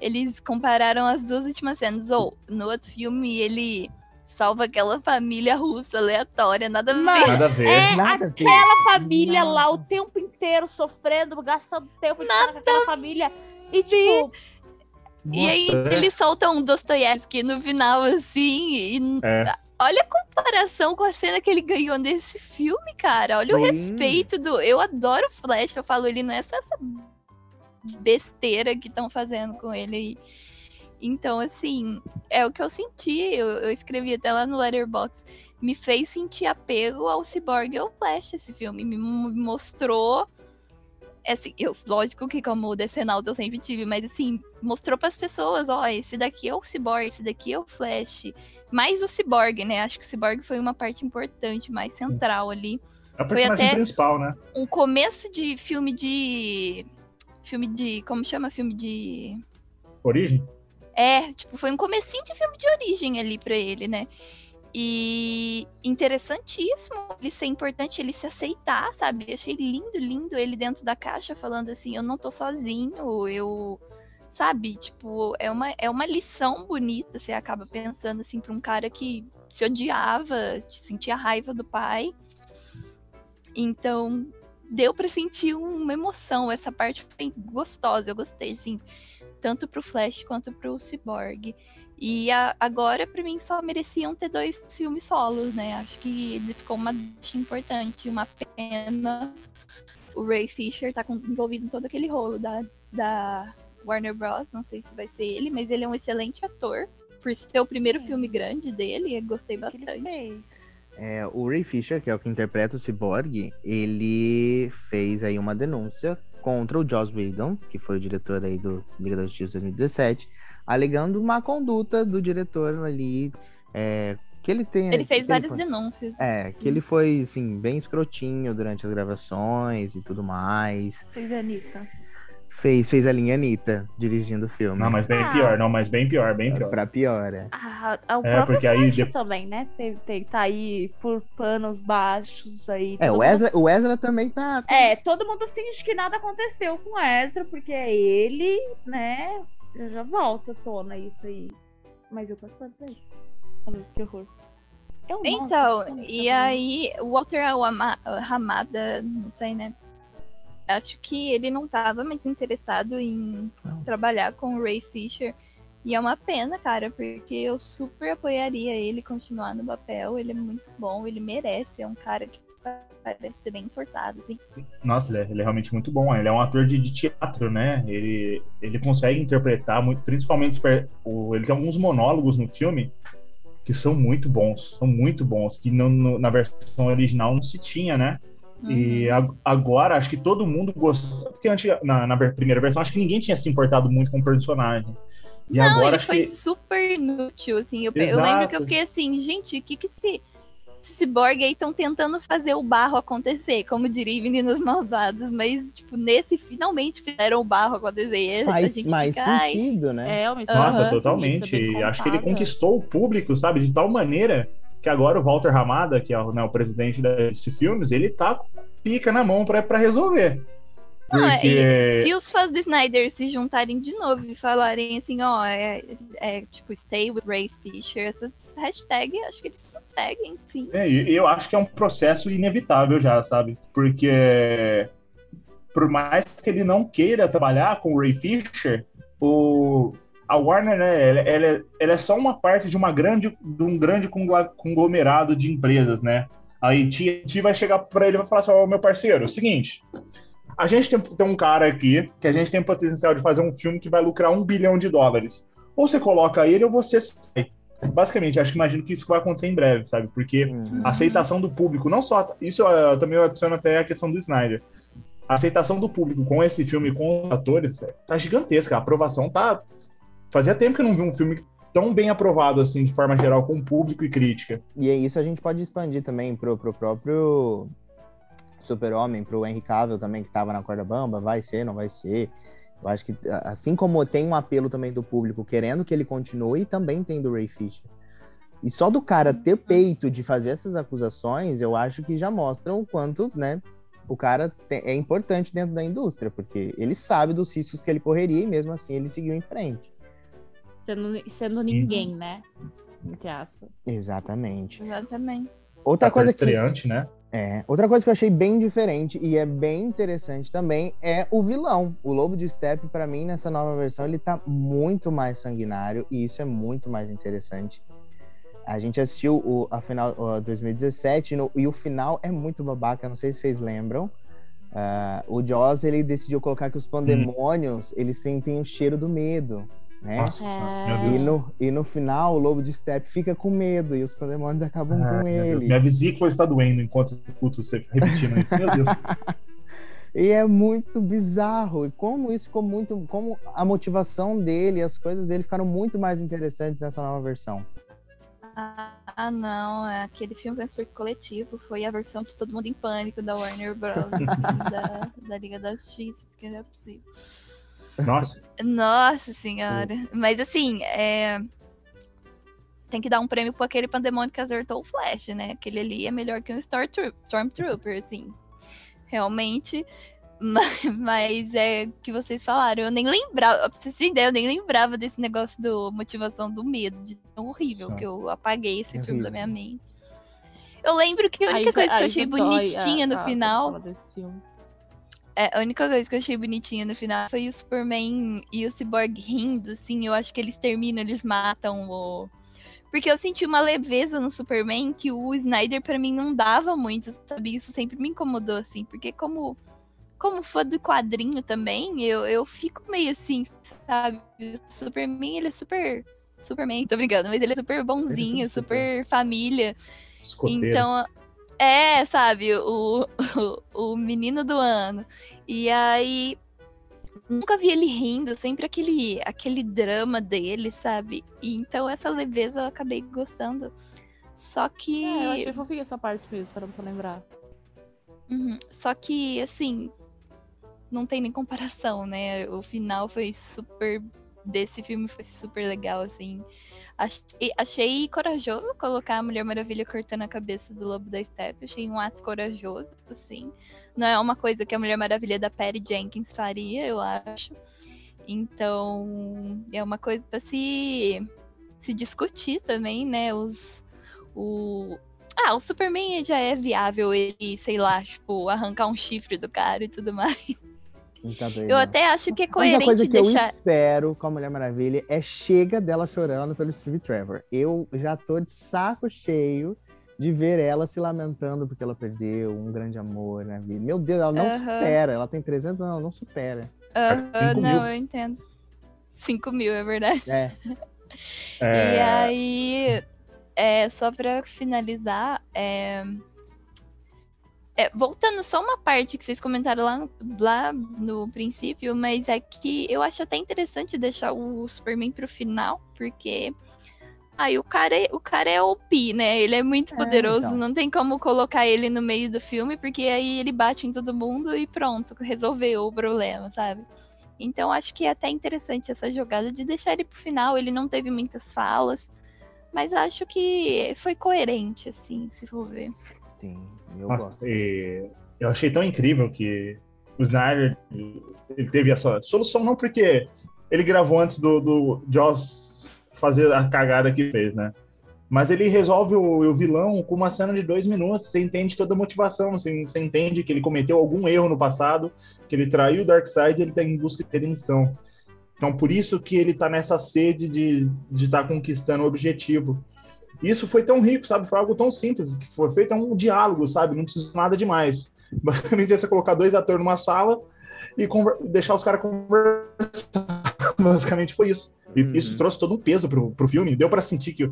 Eles compararam as duas últimas cenas. Ou, no outro filme, ele salva aquela família russa aleatória, nada a ver. Nada a ver. É Nada a ver. aquela família Nada. lá o tempo inteiro sofrendo, gastando tempo de estar com aquela família. E tipo, E aí é. eles soltam um Dostoiévski no final, assim, e É. olha a comparação com a cena que ele ganhou nesse filme, cara. Olha o Sim. respeito do. Eu adoro o Flash, eu falo, ele não é só essa besteira que estão fazendo com ele aí. Então, assim, é o que eu senti. Eu, eu escrevi até lá no Letterboxd. Me fez sentir apego ao Cyborg e ao Flash esse filme. Me mo- mostrou. Assim, eu, lógico que como decenalta eu sempre tive, mas assim, mostrou para as pessoas, ó, esse daqui é o Cyborg, esse daqui é o Flash. Mais o Cyborg, né? Acho que o Cyborg foi uma parte importante, mais central ali. É o personagem até- principal, né? Um começo de filme de. Filme de. Como chama? Filme de. Origem? É, tipo, foi um comecinho de filme de origem ali pra ele, né? E interessantíssimo ele ser importante, ele se aceitar, sabe? Eu achei lindo, lindo ele dentro da caixa falando assim, eu não tô sozinho, eu sabe, tipo, é uma, é uma lição bonita, você acaba pensando assim pra um cara que se odiava, sentia raiva do pai. Então, deu pra sentir uma emoção, essa parte foi gostosa, eu gostei assim tanto pro Flash quanto pro Cyborg. E a- agora, pra mim, só mereciam ter dois filmes solos, né? Acho que ele ficou uma importante, uma pena. O Ray Fisher tá com- envolvido em todo aquele rolo da, da Warner Bros. Não sei se vai ser ele, mas ele é um excelente ator. Por ser o primeiro filme grande dele, eu gostei ele bastante. É, o Ray Fisher, que é o que interpreta o Cyborg, ele fez aí uma denúncia contra o Joss Whedon, que foi o diretor aí do Liga da Justiça 2017, alegando má conduta do diretor ali, é, que ele tem... Ele fez várias foi- denúncias. É, que ele foi, assim, bem escrotinho durante as gravações e tudo mais. Fez a Anitta. Fez, fez a linha Anitta dirigindo o filme. Não, mas bem Ah. pior, não, mas bem pior, bem pior. Pra pior, é. Ah, o É, porque aí de- também, né? Teve, teve, tá aí por panos baixos aí. É, o mundo- Ezra, o Ezra também tá... É, todo mundo finge que nada aconteceu com o Ezra, porque é ele, né? Já já volta à tona isso aí. Mas eu ficando aí. Olha, Que horror. Eu, Então, e tá aí, o Walter Ama- Hamada, não sei, né? Acho que ele não tava mais interessado em Não. trabalhar com o Ray Fisher. E é uma pena, cara, porque eu super apoiaria ele continuar no papel. Ele é muito bom, ele merece. É um cara que parece ser bem esforçado, assim. Nossa, ele é, ele é realmente muito bom. Ele é um ator de, de teatro, né? Ele, ele consegue interpretar muito, principalmente o, ele tem alguns monólogos no filme que são muito bons, são muito bons, que não- no- na versão original não se tinha, né? E Uhum. a- agora acho que todo mundo gostou, porque antes, na, na primeira versão acho que ninguém tinha se importado muito com o personagem. E Não, agora acho foi que super inútil, assim. Eu, eu lembro que eu fiquei assim, gente, o que que esse, esse ciborgue aí estão tentando fazer o barro acontecer, como diria Meninos Malvados, mas, tipo, nesse finalmente fizeram o barro acontecer. E a Faz gente mais fica, "Ai, sentido, né? É, Nossa, Aham. totalmente. bem Acho que ele conquistou o público, sabe, de tal maneira que agora o Walter Ramada, que é o, né, o presidente desse filmes, ele tá com pica na mão pra, pra resolver. Não, é- Porque. Se os fãs do Snyder se juntarem de novo e falarem assim, ó, é, é, tipo, stay with Ray Fisher, essas hashtags, acho que eles conseguem, sim. É, eu acho que é um processo inevitável já, sabe? Porque por mais que ele não queira trabalhar com o Ray Fisher, o, a Warner, né, ela, ela é- ela é só uma parte de uma grande, de um grande conglomerado de empresas, né? A AT&T vai chegar para ele e vai falar assim, ó, meu parceiro, é o seguinte, a gente tem, tem um cara aqui que a gente tem potencial de fazer um filme que vai lucrar um bilhão de dólares. Ou você coloca ele ou você sai. basicamente, acho que imagino que isso vai acontecer em breve, sabe? Porque Uhum. a aceitação do público, não só. Isso eu, eu também adiciono até a questão do Snyder. A aceitação do público com esse filme, com os atores, tá gigantesca. A aprovação tá. Fazia tempo que eu não vi um filme tão bem aprovado, assim, de forma geral, com público e crítica. E é isso a gente pode expandir também pro, pro próprio Super-Homem, pro Henry Cavill também, que tava na corda bamba, vai ser, não vai ser. Eu acho que, assim como tem um apelo também do público querendo que ele continue, também tem do Ray Fisher. E só do cara ter peito de fazer essas acusações, eu acho que já mostram o quanto, né, o cara é importante dentro da indústria, porque ele sabe dos riscos que ele correria e mesmo assim ele seguiu em frente. Sendo, sendo ninguém, né? Entre aspas. Exatamente. Exatamente. Outra Ator coisa que estreante, né? É, outra coisa que eu achei bem diferente e é bem interessante também é o vilão. O Lobo de Steppe, pra mim, nessa nova versão, ele tá muito mais sanguinário e isso é muito mais interessante. A gente assistiu o, a final o 2017 no- e o final é muito babaca, não sei se vocês lembram. Ah, o Jaws, ele decidiu colocar que os pandemônios, eles sentem o cheiro do medo, né? Nossa, É. meu E Deus. no, e no final, o Lobo de Steppe fica com medo e os pandemônios acabam Ah, com Deus. ele. Minha vesícula está doendo enquanto eu escuto você repetindo isso. Meu Deus. E é muito bizarro. E como isso ficou muito. Como a motivação dele, as coisas dele ficaram muito mais interessantes nessa nova versão. Ah, não. é Aquele filme um surto coletivo. Foi a versão de Todo Mundo em Pânico da Warner Bros. assim, da, da Liga da Justiça, porque não é possível. Nossa. Nossa senhora. Mas assim, é... tem que dar um prêmio para aquele pandemônio que acertou o Flash, né? Aquele ali é melhor que um Stormtro- Stormtrooper, assim. Realmente. Mas, mas é o que vocês falaram. Eu nem lembrava, pra vocês ideia, eu nem lembrava desse negócio do motivação do medo, de tão horrível Nossa. que eu apaguei esse filme da Horrível. minha mente. Eu lembro que a única Aí coisa que eu achei dói bonitinha a- no a- final filme. É, a única coisa que eu achei bonitinha no final foi o Superman e o Cyborg rindo, assim. Eu acho que eles terminam, eles matam o. Porque eu senti uma leveza no Superman que o Snyder, pra mim, não dava muito, sabe? Isso sempre me incomodou, assim. Porque, como, como fã do quadrinho também, eu, eu fico meio assim, sabe? O Superman, ele é super. Superman, tô brincando, mas ele é super bonzinho, super. super família. Escoteiro. Então, é, sabe, o, o, o menino do ano. E aí, nunca vi ele rindo, sempre aquele, aquele drama dele, sabe? E então essa leveza eu acabei gostando. Só que. É, eu achei fofinha essa parte mesmo, pra lembrar. Uhum. Só que, assim, não tem nem comparação, né? O final foi super. Desse filme foi super legal, assim. Achei, achei corajoso colocar a Mulher Maravilha cortando a cabeça do Lobo da Steppe. Achei um ato corajoso, assim. Não é uma coisa que a Mulher Maravilha da Patty Jenkins faria, eu acho. Então, é uma coisa pra se, se discutir também, né? Os, o, ah, o Superman já é viável ele, sei lá, tipo, arrancar um chifre do cara e tudo mais. Tá doido, Eu né? até acho que é A única coisa coerente que eu deixar. espero com a Mulher Maravilha é chega dela chorando pelo Steve Trevor. Eu já tô de saco cheio de ver ela se lamentando porque ela perdeu um grande amor na vida. Meu Deus, ela não Aham. supera. Ela tem 300 anos, ela não supera. Aham, Cinco não, mil. eu entendo. 5 mil, é verdade. É, E É, aí, é, só pra finalizar, é, é, voltando só uma parte que vocês comentaram lá no, lá no princípio, mas é que eu acho até interessante deixar o Superman pro final, porque aí o cara, é- o cara é OP, né? Ele é muito É, poderoso, então. não tem como colocar ele no meio do filme, porque aí ele bate em todo mundo e pronto, resolveu o problema, sabe? Então acho que é até interessante essa jogada de deixar ele pro final. Ele não teve muitas falas, mas acho que foi coerente, assim, se for ver. Sim, eu Nossa, gosto. e eu achei tão incrível que o Snyder ele teve essa solução, não porque ele gravou antes do, do Joss fazer a cagada que fez, né? Mas ele resolve o, o vilão com uma cena de dois minutos. Você entende toda a motivação. Você, você entende que ele cometeu algum erro no passado, que ele traiu o Darkseid e ele está em busca de redenção. Então, por isso que ele tá nessa sede de estar tá conquistando o objetivo. Isso foi tão rico, sabe? Foi algo tão simples, que foi feito um diálogo, sabe? Não precisa de nada demais. Basicamente é você colocar dois atores numa sala e deixar os caras conversar. Basicamente foi isso. E Uhum. isso trouxe todo um peso pro, pro filme. Deu pra sentir que.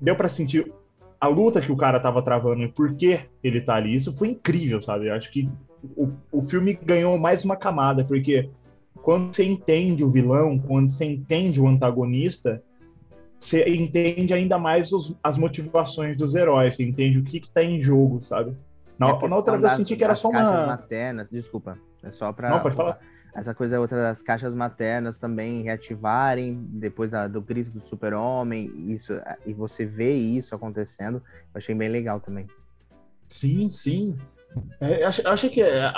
Deu para sentir a luta que o cara tava travando e por que ele tá ali. Isso foi incrível, sabe? Eu acho que o, o filme ganhou mais uma camada, porque quando você entende o vilão, quando você entende o antagonista, você entende ainda mais os- as motivações dos heróis, você entende o que, que tá em jogo, sabe? Na, A na outra vez eu senti que era só caixas uma. maternas, desculpa. É só pra. Não, pode falar. Essa coisa outra das caixas maternas também reativarem depois da- do grito do super-homem, isso, e você vê isso acontecendo, eu achei bem legal também. Sim, sim. É, eu achei, eu achei que é,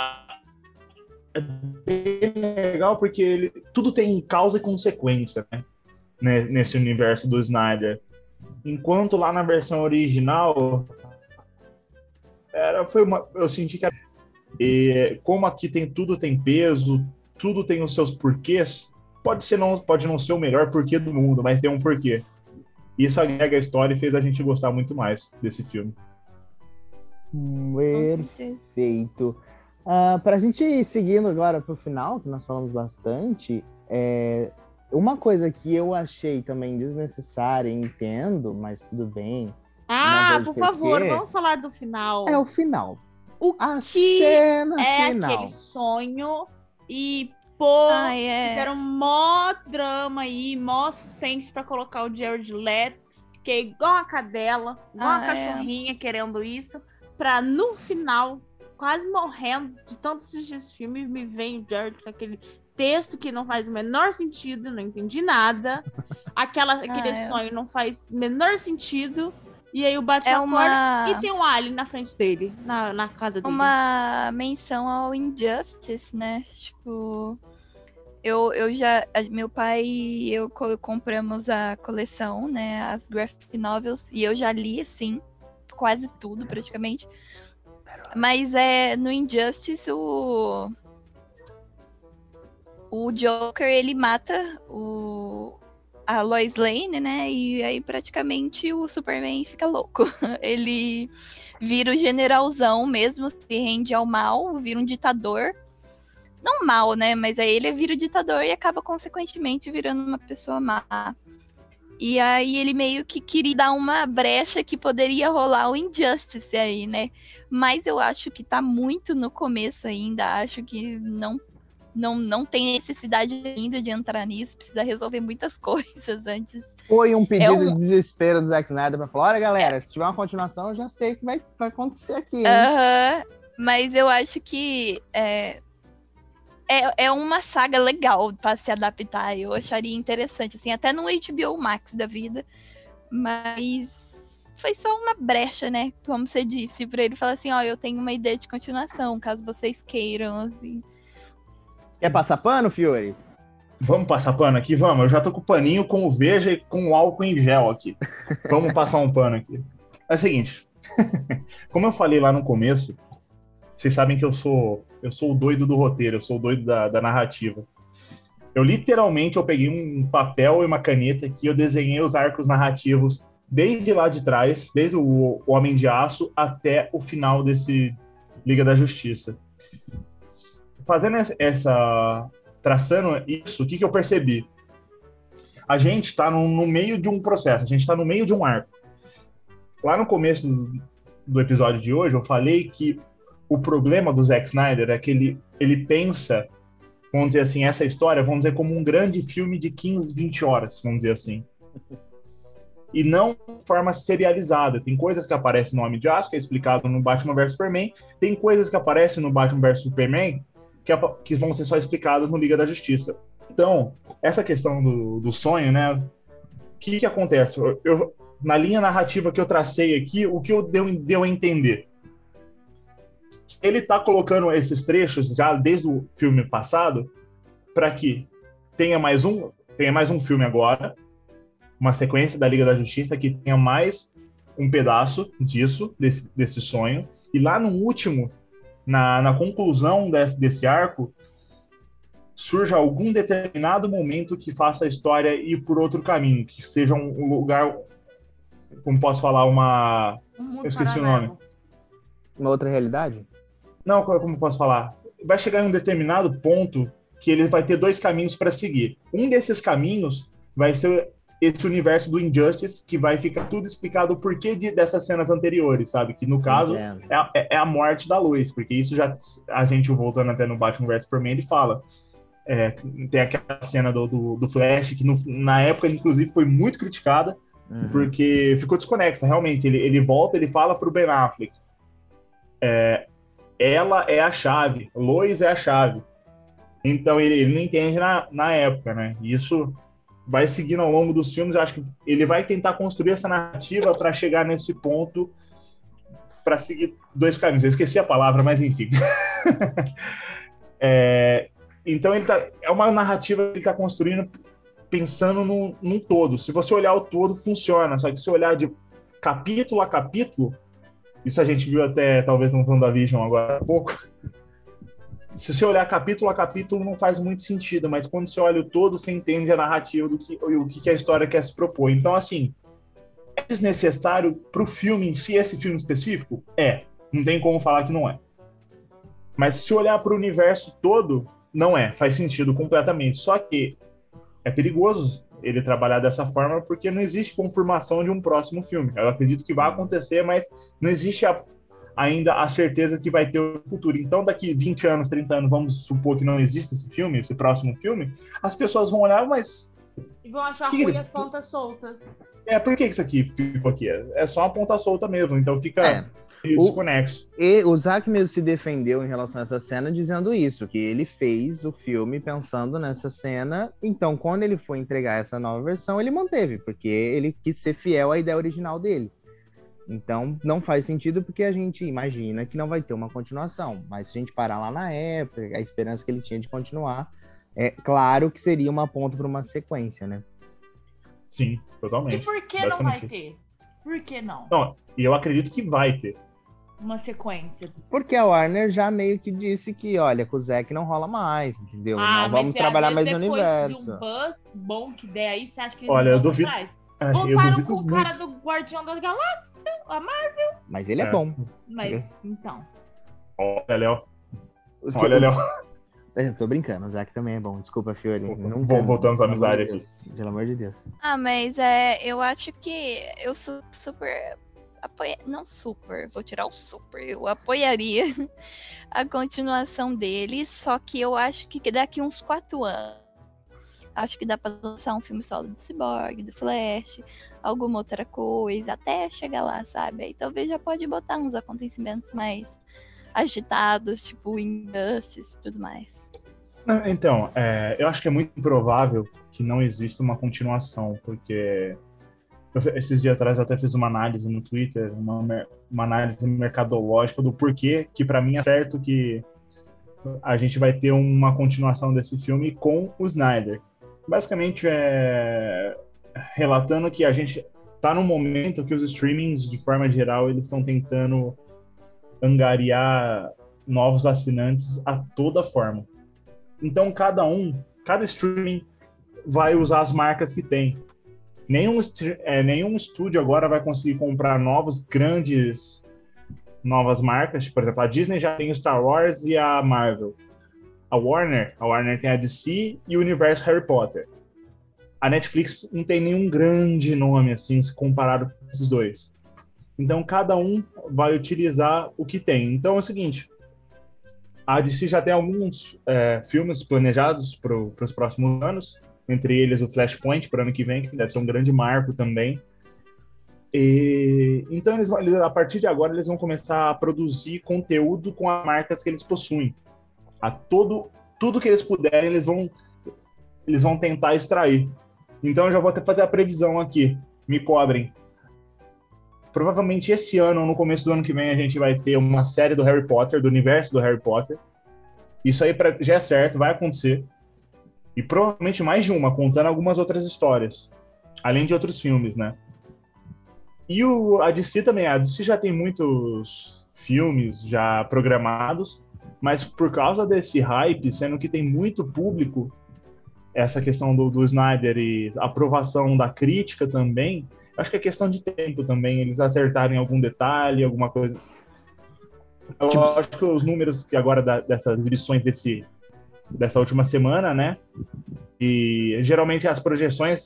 é bem legal porque ele, tudo tem causa e consequência, né? Ne- Nesse universo do Snyder. Enquanto lá na versão original, era, foi uma, eu senti que era, e, como aqui tem tudo tem peso, tudo tem os seus porquês, pode ser não, pode não ser o melhor porquê do mundo, mas tem um porquê. Isso agrega a história e fez a gente gostar muito mais desse filme. Perfeito. Ah, para a gente ir seguindo agora para o final, que nós falamos bastante, é, uma coisa que eu achei também desnecessária, entendo, mas tudo bem, Ah, por favor, quê. vamos falar do final. é o final. O A que cena é final. aquele sonho e pô, Ai, é. fizeram mó drama aí, mó suspense pra colocar o Jared Leto. Fiquei igual uma cadela, igual uma Ah, é. cachorrinha querendo isso, pra no final, quase morrendo de tanto assistir esse filme, me vem o Jared com aquele texto que não faz o menor sentido, não entendi nada. Aquela, aquele é. sonho não faz o menor sentido. E aí o Batman É acorda uma, e tem um alien na frente dele, na, na casa dele. uma menção ao Injustice, né? Tipo, eu, eu já. Meu pai e eu co- compramos a coleção, né? As graphic novels, e eu já li, assim, quase tudo praticamente. Mas é no Injustice o. O Joker ele mata o, a Lois Lane, né? E aí praticamente o Superman fica louco. Ele vira o generalzão mesmo, se rende ao mal, vira um ditador. Não mal, né? Mas aí ele vira o ditador e acaba consequentemente virando uma pessoa má. E aí ele meio que queria dar uma brecha que poderia rolar o Injustice aí, né? Mas eu acho que tá muito no começo ainda. Acho que não, não, não tem necessidade ainda de entrar nisso. Precisa resolver muitas coisas antes. Foi um pedido um- de desespero do Zack Snyder pra falar: olha, galera, se tiver uma continuação, eu já sei o que vai, vai acontecer aqui. hein?" Aham, mas eu acho que é, é, é uma saga legal pra se adaptar. Eu acharia interessante, assim, até no HBO Max da vida. Mas foi só uma brecha, né? Como você disse, pra ele falar assim, ó, eu tenho uma ideia de continuação, caso vocês queiram, assim. Quer passar pano, Fiore? Vamos passar pano aqui? Vamos. Eu já tô com o paninho com o Veja e com o álcool em gel aqui. Vamos passar um pano aqui. É o seguinte. Como eu falei lá no começo, vocês sabem que eu sou eu sou o doido do roteiro, eu sou o doido da, da narrativa. Eu literalmente eu peguei um papel e uma caneta que eu desenhei os arcos narrativos desde lá de trás, desde o Homem de Aço até o final desse Liga da Justiça. Fazendo essa- traçando isso, o que, que eu percebi? A gente está no, no meio de um processo, a gente está no meio de um arco. Lá no começo do episódio de hoje, eu falei que o problema do Zack Snyder é que ele, ele pensa, vamos dizer assim, essa história, vamos dizer, como um grande filme de 15, 20 horas, vamos dizer assim. E não de forma serializada. Tem coisas que aparecem no Homem de Aço, que é explicado no Batman vs Superman. Tem coisas que aparecem no Batman vs Superman que, que vão ser só explicadas no Liga da Justiça. Então, essa questão do, do sonho, né? O que, que acontece? Eu, eu- na linha narrativa que eu tracei aqui, o que eu deu, deu a entender? Ele tá colocando esses trechos já desde o filme passado para que tenha mais um, tenha mais um filme agora, uma sequência da Liga da Justiça que tenha mais um pedaço disso, desse, desse sonho, e lá no último na, na conclusão desse, desse arco, surja algum determinado momento que faça a história ir por outro caminho, que seja um, um lugar, como posso falar, uma. Um Eu esqueci o paralelo. Uma outra realidade? Não, co- como posso falar? Vai chegar em um determinado ponto que ele vai ter dois caminhos para seguir. Um desses caminhos vai ser esse universo do Injustice que vai ficar tudo explicado o porquê de, dessas cenas anteriores, sabe? Que no caso é, é, é, a morte da luz, porque isso já a gente voltando até no Batman vs Superman ele fala. É, tem aquela cena do, do, do Flash que no, na época inclusive foi muito criticada uhum. porque ficou desconexa realmente ele, ele volta ele fala para o Ben Affleck é, ela é a chave Lois é a chave então ele, ele não entende na, na época né isso vai seguindo ao longo dos filmes. Acho que ele vai tentar construir essa narrativa para chegar nesse ponto para seguir dois caminhos. Eu esqueci a palavra, mas enfim. é, então ele tá, é uma narrativa que ele está construindo pensando num, num todo. Se você olhar o todo, funciona. Só que se olhar de capítulo a capítulo, isso a gente viu até talvez no WandaVision agora há pouco, se você olhar capítulo a capítulo, não faz muito sentido, mas quando você olha o todo, você entende a narrativa do que, o que a história quer se propor. Então, assim, é desnecessário para o filme em si, esse filme específico? É. Não tem como falar que não é. Mas se olhar para o universo todo, não é. Faz sentido completamente. Só que é perigoso ele trabalhar dessa forma porque não existe confirmação de um próximo filme. Eu acredito que vai acontecer, mas não existe a ainda a certeza que vai ter o futuro. Então, daqui 20 anos, 30 anos, vamos supor que não existe esse filme, esse próximo filme, as pessoas vão olhar, mas. E vão achar que... ruim as pontas soltas. É, por que isso aqui ficou aqui? É só uma ponta solta mesmo, então fica. É. O, desconexo. E o Zack mesmo se defendeu em relação a essa cena dizendo isso, que ele fez o filme pensando nessa cena, então quando ele foi entregar essa nova versão, ele manteve, porque ele quis ser fiel à ideia original dele. Então, não faz sentido porque a gente imagina que não vai ter uma continuação. Mas se a gente parar lá na época, a esperança que ele tinha de continuar, é claro que seria uma ponta para uma sequência, né? Sim, totalmente. E por que não vai ter? Por que não? Não, e eu acredito que vai ter. Uma sequência. Porque a Warner já meio que disse que, olha, com o Zack não rola mais, entendeu? Ah, não vamos trabalhar mais no universo. Se um buzz bom que der aí, você acha que Olha, eu duvido. É, Voltaram com o cara do Guardião das Galáxias a Marvel. Mas ele é, é bom. Mas, então. Olha, Léo. Olha, Léo. Eu tô brincando, o Zack também é bom. Desculpa, Fiore. Nunca, Voltamos à amizade aqui. Pelo amor de Deus. Ah, mas é, eu acho que eu sou super. Apoia... Não super, vou tirar o super. Eu apoiaria a continuação dele, só que eu acho que daqui uns quatro anos. Acho que dá pra lançar um filme solo do Cyborg, do Flash, alguma outra coisa, até chegar lá, sabe? Aí talvez já pode botar uns acontecimentos mais agitados, tipo Injustice e tudo mais. Então, é, eu acho que é muito improvável que não exista uma continuação, porque eu, esses dias atrás eu até fiz uma análise no Twitter, uma, uma análise mercadológica do porquê que para mim é certo que a gente vai ter uma continuação desse filme com o Snyder. Basicamente, é, relatando que a gente está num momento que os streamings, de forma geral, eles estão tentando angariar novos assinantes a toda forma. Então, cada um, cada streaming vai usar as marcas que tem. Nenhum, é, nenhum estúdio agora vai conseguir comprar novos, grandes, novas marcas. Por exemplo, a Disney já tem o Star Wars e a Marvel. A Warner, a Warner tem a DC e o universo Harry Potter a Netflix não tem nenhum grande nome assim se comparado com esses dois. Então cada um vai utilizar o que tem. Então é o seguinte: a DC já tem alguns é, filmes planejados para os próximos anos, entre eles o Flashpoint para o ano que vem, que deve ser um grande marco também. E, então eles, a partir de agora eles vão começar a produzir conteúdo com as marcas que eles possuem. A todo tudo que eles puderem eles vão eles vão tentar extrair. Então eu já vou até fazer a previsão aqui. Me cobrem. Provavelmente esse ano, ou no começo do ano que vem, a gente vai ter uma série do Harry Potter, do universo do Harry Potter. Isso aí pra, já é certo, vai acontecer. E provavelmente mais de uma, contando algumas outras histórias. Além de outros filmes, né? E o, a DC também. A DC já tem muitos filmes já programados, mas por causa desse hype, sendo que tem muito público, essa questão do, do Snyder e aprovação da crítica também, acho que é questão de tempo também, eles acertarem algum detalhe, alguma coisa. Eu tipo, acho que os números que agora da, dessas exibições desse dessa última semana, né? E geralmente as projeções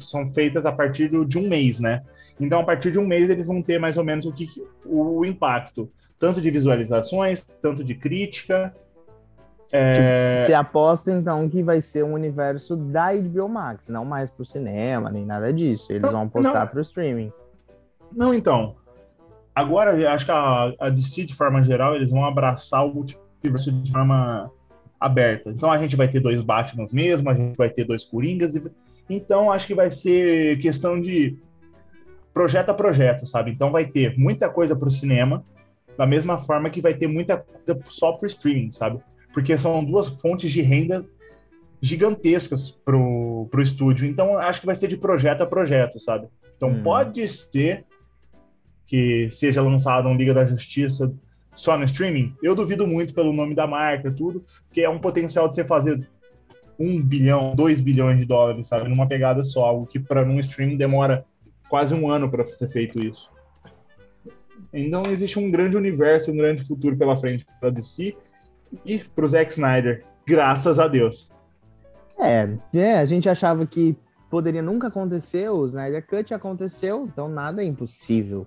são feitas a partir de um mês, né? Então, a partir de um mês, eles vão ter mais ou menos o, que, o impacto, tanto de visualizações, tanto de crítica. É... Você aposta, então, que vai ser um universo da HBO Max, não mais para o cinema, nem nada disso. Eles não, vão apostar para o streaming. Não, então. Agora, acho que a, a DC, de forma geral, eles vão abraçar o multiverso de forma aberta. Então, a gente vai ter dois Batmans mesmo, a gente vai ter dois Coringas. Então, acho que vai ser questão de projeto a projeto, sabe? Então vai ter muita coisa para o cinema, da mesma forma que vai ter muita coisa só para o streaming, sabe? Porque são duas fontes de renda gigantescas pro, pro estúdio. Então acho que vai ser de projeto a projeto, sabe? Então hum. pode ser que seja lançado um Liga da Justiça só no streaming. Eu duvido muito pelo nome da marca, tudo, porque é um potencial de você fazer um bilhão, dois bilhões de dólares, sabe? Numa pegada só, algo que para um streaming demora quase um ano para ser feito isso. Então existe um grande universo, um grande futuro pela frente para DC e para o Zack Snyder, graças a Deus. É, é, a gente achava que poderia nunca acontecer, o Snyder Cut aconteceu, então nada é impossível.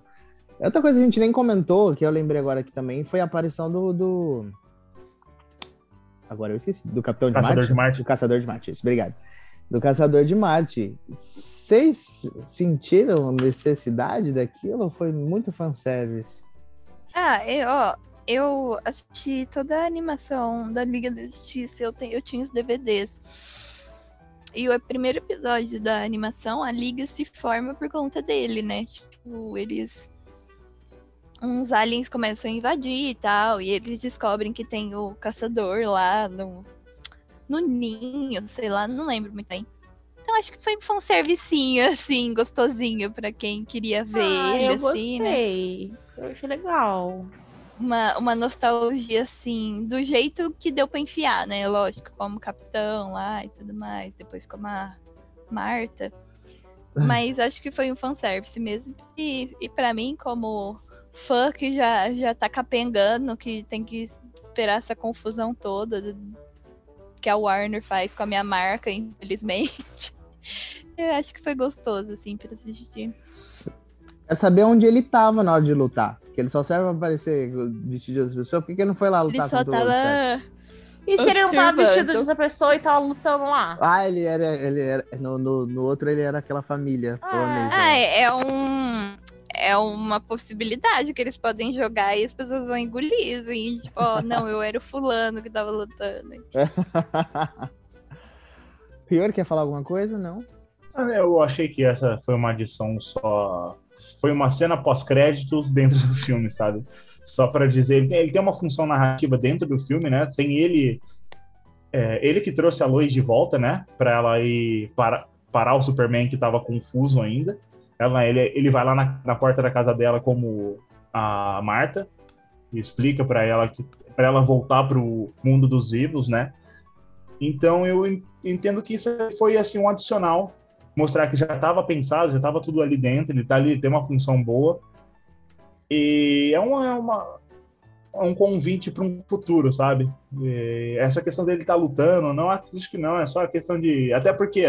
Outra coisa que a gente nem comentou, que eu lembrei agora aqui também, foi a aparição do. do... Agora eu esqueci. Do Capitão de Caçador Marte? de Marte. Do Caçador de Marte, isso, obrigado do Caçador de Marte. Vocês sentiram necessidade daquilo? Foi muito fanservice. Ah, eu, ó, eu assisti toda a animação da Liga da Justiça, eu, tenho, eu tinha os DVDs. E o primeiro episódio da animação, a Liga se forma por conta dele, né? Tipo, eles. Uns aliens começam a invadir e tal, e eles descobrem que tem o caçador lá no, no ninho, sei lá, não lembro muito bem. Então acho que foi um servicinho assim, gostosinho para quem queria ver ah, ele, eu assim, gostei. né? Eu achei legal. Uma, uma nostalgia, assim, do jeito que deu para enfiar, né? Lógico, como capitão lá e tudo mais, depois como a Marta. Mas acho que foi um fanservice mesmo. E, e para mim, como fã que já, já tá capengando, que tem que esperar essa confusão toda que a Warner faz com a minha marca, infelizmente. Eu acho que foi gostoso, assim, pra assistir. É saber onde ele tava na hora de lutar. Que ele só serve pra aparecer vestido de pessoa. Por que, que ele não foi lá lutar ele só contra tava... o e se ele não tava vestido de outra pessoa e tava lutando lá? Ah, ele era. Ele era no, no, no outro ele era aquela família. Ah, ah é, é um é uma possibilidade que eles podem jogar e as pessoas vão engolir, assim, tipo, oh, não, eu era o fulano que tava lutando. Pior quer falar alguma coisa? Não? Ah, eu achei que essa foi uma adição só. Foi uma cena pós-créditos dentro do filme, sabe? Só para dizer, ele tem uma função narrativa dentro do filme, né? Sem ele. É, ele que trouxe a Lois de volta, né? Pra ela ir para, parar o Superman que tava confuso ainda. Ela, ele, ele vai lá na, na porta da casa dela como a Marta e explica para ela que para ela voltar para o mundo dos vivos, né? Então eu entendo que isso foi assim um adicional, mostrar que já estava pensado, já estava tudo ali dentro, ele tá ali, tem uma função boa. E é uma, é uma é um convite para um futuro, sabe? E essa questão dele estar tá lutando, não acho que não, é só a questão de até porque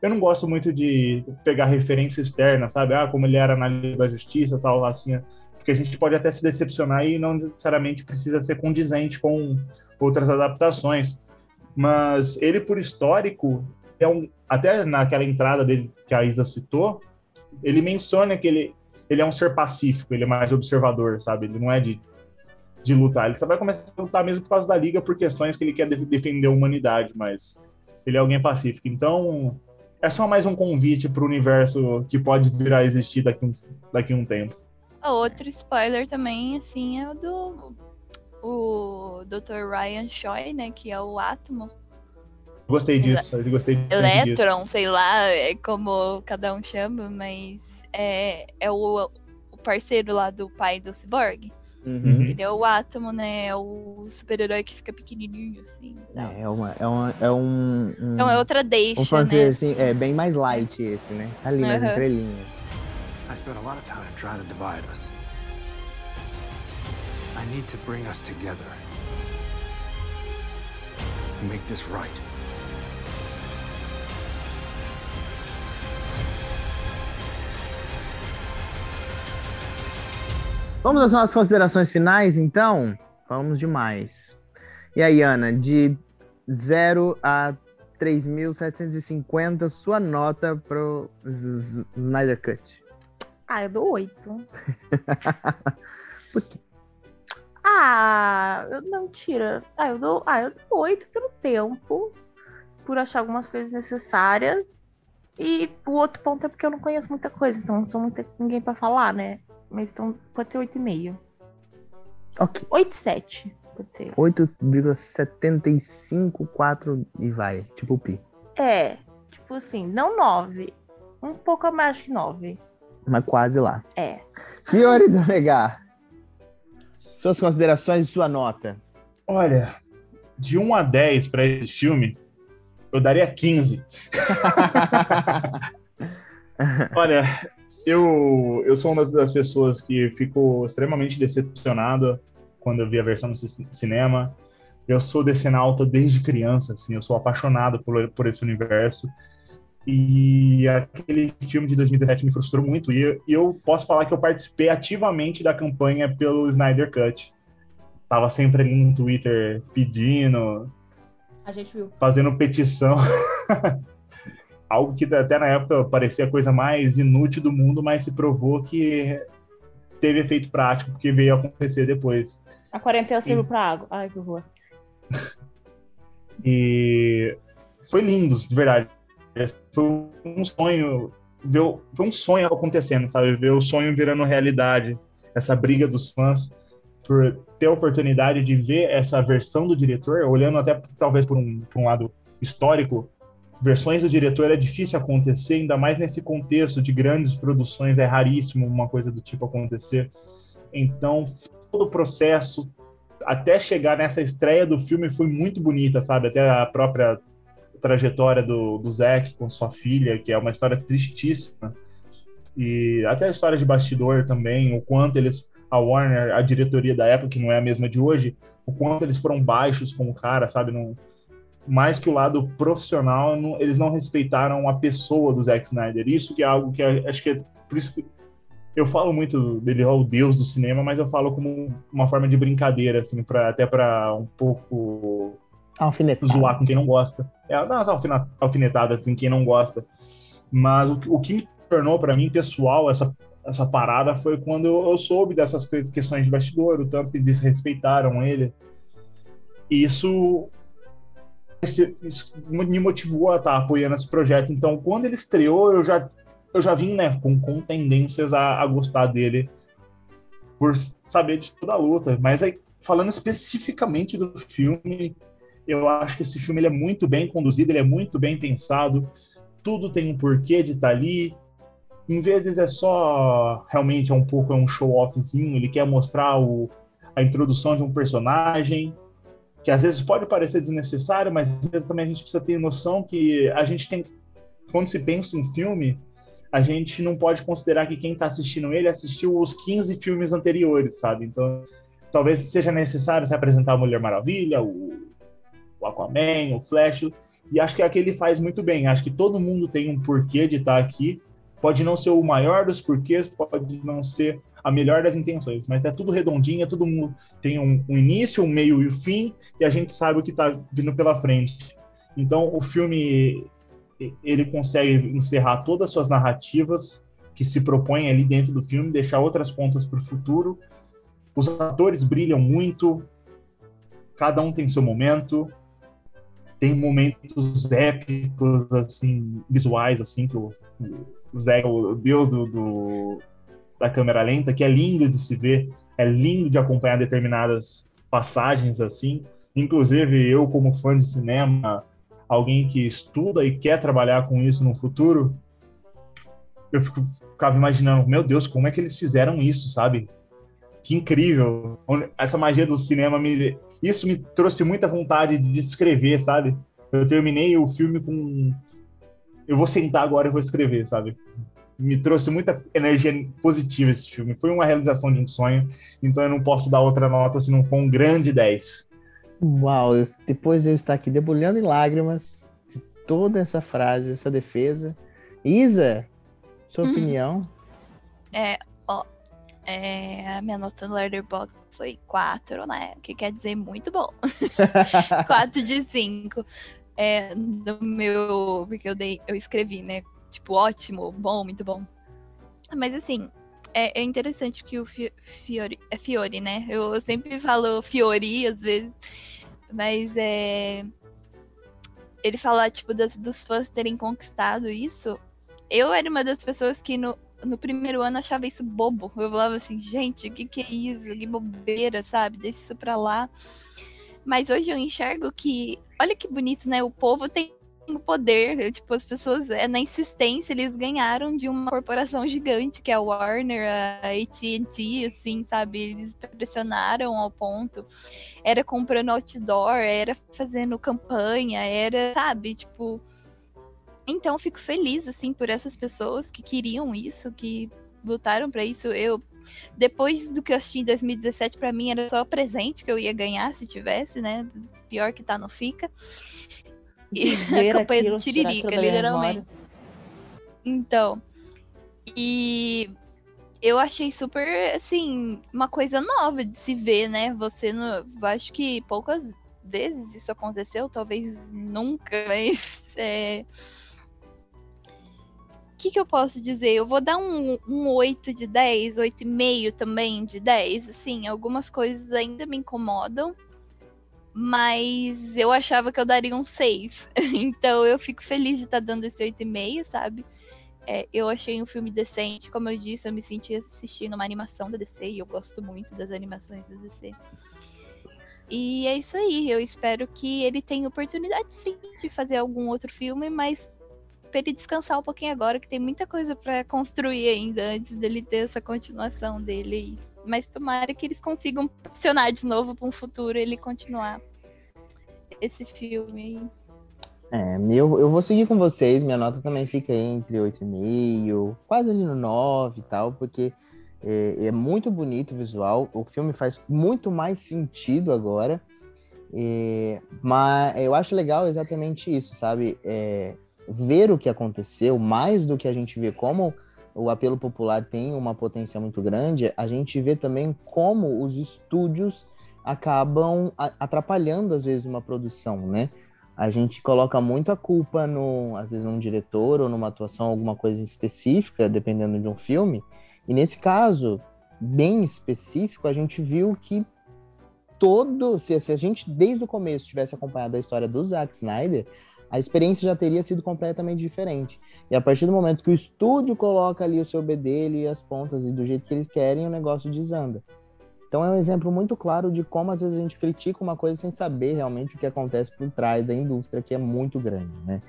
eu não gosto muito de pegar referência externa, sabe? Ah, como ele era na Liga da Justiça, tal, assim, porque a gente pode até se decepcionar e não necessariamente precisa ser condizente com outras adaptações. Mas ele, por histórico, é um, até naquela entrada dele que a Isa citou, ele menciona que ele, ele é um ser pacífico, ele é mais observador, sabe? Ele não é de, de lutar. Ele só vai começar a lutar mesmo por causa da Liga, por questões que ele quer defender a humanidade, mas ele é alguém pacífico. Então, é só mais um convite para o universo que pode vir a existir daqui um, daqui um tempo. Outro spoiler também, assim, é o do o Dr. Ryan Choi, né, que é o Átomo. Gostei disso, eu gostei disso. sei lá, é como cada um chama, mas é, é o, o parceiro lá do pai do Cyborg. Uhum. Ele é o átomo, né? É o super-herói que fica pequenininho, assim. É, é, uma, é, uma, é um, um. Então é outra deixa. Vamos fazer né? assim, é bem mais light esse, né? Tá ali uhum. nas entrelinhas. I spent a lot of time trying to divide us. I need to bring us together. make this right. Vamos às nossas considerações finais, então? Vamos demais. E aí, Ana, de 0 a 3.750, sua nota pro Snyder Cut? Ah, eu dou 8. Por quê? Ah, eu não tira. Ah, eu dou, ah, eu dou 8 pelo tempo, por achar algumas coisas necessárias. E o outro ponto é porque eu não conheço muita coisa, então não sou muita, ninguém pra falar, né? Mas então pode ser 8,5. Ok. 8,7. Pode ser. 8,754 e vai, tipo pi. É, tipo assim, não 9. Um pouco a mais que 9. Mas quase lá. É. Fiore do Legar. Suas considerações e sua nota. Olha, de 1 a 10 para esse filme, eu daria 15. Olha, eu, eu sou uma das, pessoas que ficou extremamente decepcionada quando eu vi a versão no ci- cinema. Eu sou decenalta desde criança, assim, eu sou apaixonado por, por esse universo. E aquele filme de 2017 me frustrou muito. E eu, posso falar que eu participei ativamente da campanha pelo Snyder Cut. Tava sempre ali no Twitter pedindo, A gente viu. fazendo petição. Algo que até na época parecia a coisa mais inútil do mundo, mas se provou que teve efeito prático, porque veio a acontecer depois. A quarentena serviu pra água. Ai, que horror. E foi lindo, de verdade. Foi um sonho, ver, foi um sonho acontecendo, sabe? Ver o sonho virando realidade. Essa briga dos fãs por ter a oportunidade de ver essa versão do diretor, olhando até talvez por um, por um lado histórico, versões do diretor é difícil acontecer, ainda mais nesse contexto de grandes produções, é raríssimo uma coisa do tipo acontecer. Então, todo o processo até chegar nessa estreia do filme foi muito bonita, sabe? Até a própria trajetória do, do Zack com sua filha, que é uma história tristíssima. E até a história de bastidor também, o quanto eles, a Warner, a diretoria da época, que não é a mesma de hoje, o quanto eles foram baixos com o cara, sabe? Não, mais que o lado profissional, não- eles não respeitaram a pessoa do Zack Snyder. Isso que é algo que acho que é por isso que eu falo muito dele, ó, o deus do cinema, mas eu falo como uma forma de brincadeira, assim, pra, até para um pouco Alfinetada. zoar com quem não gosta. É, dar umas alfinetadas em quem não gosta. Mas o, o que me tornou para mim pessoal essa, essa parada foi quando eu, soube dessas questões de bastidor, o tanto que desrespeitaram ele. E isso, esse- isso me motivou a estar apoiando esse projeto. Então, quando ele estreou, eu já, eu já vim né, com, com tendências a, a gostar dele por saber de toda a luta. Mas aí, falando especificamente do filme, eu acho que esse filme ele é muito bem conduzido, ele é muito bem pensado, tudo tem um porquê de estar ali. Em vezes é só realmente é um pouco é um show offzinho, ele quer mostrar o, a introdução de um personagem, que às vezes pode parecer desnecessário, mas às vezes também a gente precisa ter noção que a gente tem quando se pensa um filme, a gente não pode considerar que quem está assistindo ele assistiu os 15 filmes anteriores, sabe? Então, talvez seja necessário se apresentar a Mulher Maravilha, o o Aquaman, o Flash, e acho que é aquele faz muito bem. Acho que todo mundo tem um porquê de estar aqui. Pode não ser o maior dos porquês, pode não ser a melhor das intenções, mas é tudo redondinho, é todo mundo tem um, um início, um meio e um fim, e a gente sabe o que está vindo pela frente. Então, o filme ele consegue encerrar todas as suas narrativas que se propõem ali dentro do filme, deixar outras pontas para o futuro. Os atores brilham muito, cada um tem seu momento tem momentos épicos, assim, visuais, assim, que o, o Zé, o deus do, do, da câmera lenta, que é lindo de se ver, é lindo de acompanhar determinadas passagens, assim. Inclusive, eu, como fã de cinema, alguém que estuda e quer trabalhar com isso no futuro, eu fico, ficava imaginando, meu Deus, como é que eles fizeram isso, sabe? Que incrível. Essa magia do cinema me, isso me trouxe muita vontade de escrever, sabe? Eu terminei o filme com. Eu vou sentar agora e vou escrever, sabe? Me trouxe muita energia positiva esse filme. Foi uma realização de um sonho, então eu não posso dar outra nota se não for um grande 10. Uau, eu- depois eu estar aqui debulhando em lágrimas de toda essa frase, essa defesa. Isa, sua Hum. opinião? É, a minha nota no Letterboxd foi 4, né? O que quer dizer muito bom. 4 de 5. É, no meu. Porque eu dei, eu escrevi, né? Tipo, ótimo, bom, muito bom. Mas assim, é, é interessante que o Fi- Fiore. É Fiore, né? Eu sempre falo Fiori às vezes. Mas é. Ele falar, tipo, das, dos fãs terem conquistado isso. Eu era uma das pessoas que no, no primeiro ano achava isso bobo. Eu falava assim, gente, o que, que é isso? Que bobeira, sabe? Deixa isso pra lá. Mas hoje eu enxergo que, olha que bonito, né? O povo tem o poder. Tipo, as pessoas, é, na insistência, eles ganharam de uma corporação gigante, que é a Warner, a AT&T, assim, sabe? Eles pressionaram ao ponto. Era comprando outdoor, era fazendo campanha, era, sabe? Tipo... Então, eu fico feliz, assim, por essas pessoas que queriam isso, que lutaram pra isso. Eu, depois do que eu assisti em 2017, pra mim era só presente que eu ia ganhar se tivesse, né? Pior que tá, não fica. E a campanha aquilo, do Tiririca, literalmente. Então, e eu achei super, assim, uma coisa nova de se ver, né? Você não. Eu acho que poucas vezes isso aconteceu, talvez nunca, mas. É... Que, que eu posso dizer? Eu vou dar um, um 8 de 10, 8,5 também de 10. Assim, algumas coisas ainda me incomodam, mas eu achava que eu daria um 6. então eu fico feliz de estar dando esse 8,5, sabe? É, eu achei um filme decente, como eu disse, eu me senti assistindo uma animação da DC e eu gosto muito das animações da DC. E é isso aí, eu espero que ele tenha oportunidade sim de fazer algum outro filme, mas pra ele descansar um pouquinho agora, que tem muita coisa pra construir ainda antes dele ter essa continuação dele. Mas tomara que eles consigam funcionar de novo para um futuro ele continuar esse filme. É, meu, eu vou seguir com vocês, minha nota também fica entre 8,5, quase ali no 9 e tal, porque é, é muito bonito o visual, o filme faz muito mais sentido agora, é, mas eu acho legal exatamente isso, sabe? É, ver o que aconteceu, mais do que a gente vê como o apelo popular tem uma potência muito grande, a gente vê também como os estúdios acabam atrapalhando, às vezes, uma produção, né? A gente coloca muito a culpa, no, às vezes, num diretor ou numa atuação, alguma coisa específica, dependendo de um filme. E nesse caso, bem específico, a gente viu que todo. Se, se a gente, desde o começo, tivesse acompanhado a história do Zack Snyder, a experiência já teria sido completamente diferente. E a partir do momento que o estúdio coloca ali o seu bedelho e as pontas e do jeito que eles querem, o negócio desanda. Então é um exemplo muito claro de como às vezes a gente critica uma coisa sem saber realmente o que acontece por trás da indústria, que é muito grande, né?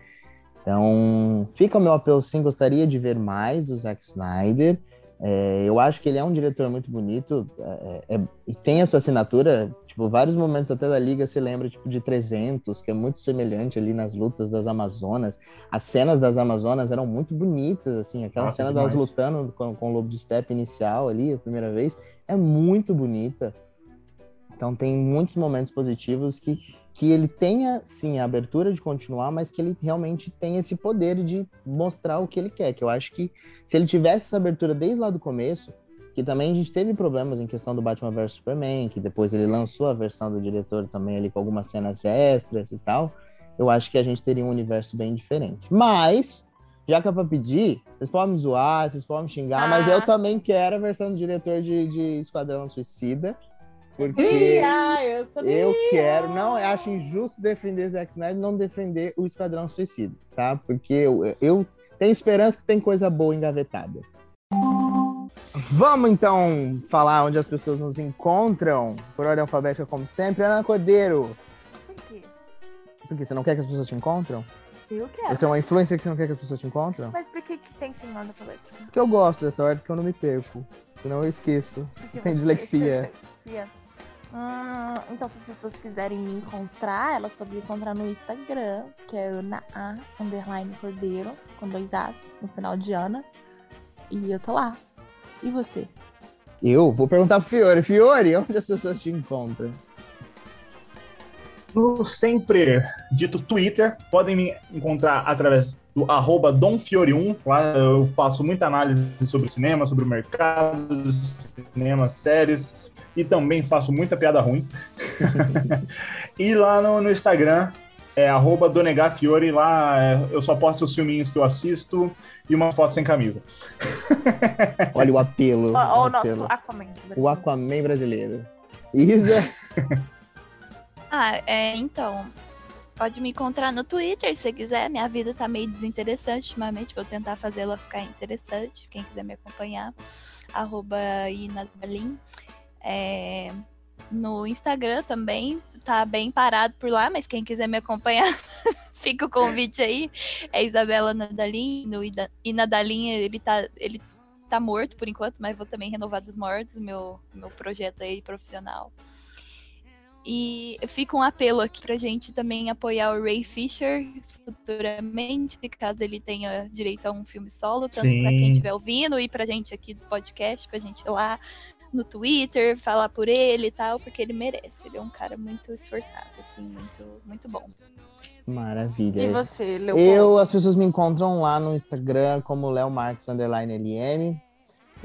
Então, fica o meu apelo sim, gostaria de ver mais do Zack Snyder. É, eu acho que ele é um diretor muito bonito é, é, e tem essa assinatura, tipo, vários momentos até da Liga se lembra, tipo, de 300, que é muito semelhante ali nas lutas das Amazonas. As cenas das Amazonas eram muito bonitas, assim, aquela Nossa, cena delas demais. lutando com, com o Lobo de Steppe inicial ali, a primeira vez, é muito bonita. Então tem muitos momentos positivos que, que ele tenha, sim, a abertura de continuar, mas que ele realmente tenha esse poder de mostrar o que ele quer. Que eu acho que se ele tivesse essa abertura desde lá do começo, que também a gente teve problemas em questão do Batman vs Superman, que depois ele lançou a versão do diretor também ali com algumas cenas extras e tal, eu acho que a gente teria um universo bem diferente. Mas, já que é pra pedir, vocês podem me zoar, vocês podem me xingar, mas Ah. eu também quero a versão do diretor de, de Esquadrão Suicida, porque... Ah, eu. Eu quero, não, acho injusto defender Zack Snyder e não defender o Esquadrão Suicida, tá? Porque eu, eu tenho esperança que tem coisa boa engavetada. Vamos então falar onde as pessoas nos encontram, por ordem alfabética, como sempre. Ana Cordeiro, Por quê? porque você não quer que as pessoas te encontram? Eu quero. Você é uma influência que você não quer que as pessoas te encontram? Mas por que, que tem sim ordem política? Porque eu gosto dessa ordem, porque eu não me perco. Senão eu esqueço. Porque Tem dislexia. dislexia. Hum, então, se as pessoas quiserem me encontrar, elas podem me encontrar no Instagram, que é Ana A, underline Cordeiro, com dois As, no final de Ana. E eu tô lá. E você? Eu vou perguntar pro Fiore. Fiore, onde as pessoas te encontram? no sempre dito Twitter, podem me encontrar através do arroba domfiore1. Lá eu faço muita análise sobre cinema, sobre o mercado, cinema, séries, e também faço muita piada ruim. e lá no, no Instagram é arroba Donegafiore, lá é, eu só posto os filminhos que eu assisto e umas fotos sem camisa. Olha o apelo. Ó, o o nosso apelo. Aquaman. O Aquaman brasileiro. Isa, Ah, é, então. Pode me encontrar no Twitter se quiser. Minha vida tá meio desinteressante ultimamente. Vou tentar fazê-la ficar interessante. Quem quiser me acompanhar. Arroba Inadalim. É, no Instagram também. Tá bem parado por lá, mas quem quiser me acompanhar, fica o convite aí. É Isabela Nadalim. No Ida- Inadalim, ele tá. Ele tá morto por enquanto, mas vou também renovar dos mortos, meu, meu projeto aí profissional. E fica um apelo aqui pra gente também apoiar o Ray Fisher futuramente, caso ele tenha direito a um filme solo, tanto pra quem estiver ouvindo e pra gente aqui do podcast, pra gente ir lá no Twitter, falar por ele e tal, porque ele merece. Ele é um cara muito esforçado, assim, muito, muito bom. maravilha. E você, Leopoldo? Eu, as pessoas me encontram lá no Instagram como Léo Marques underline LM.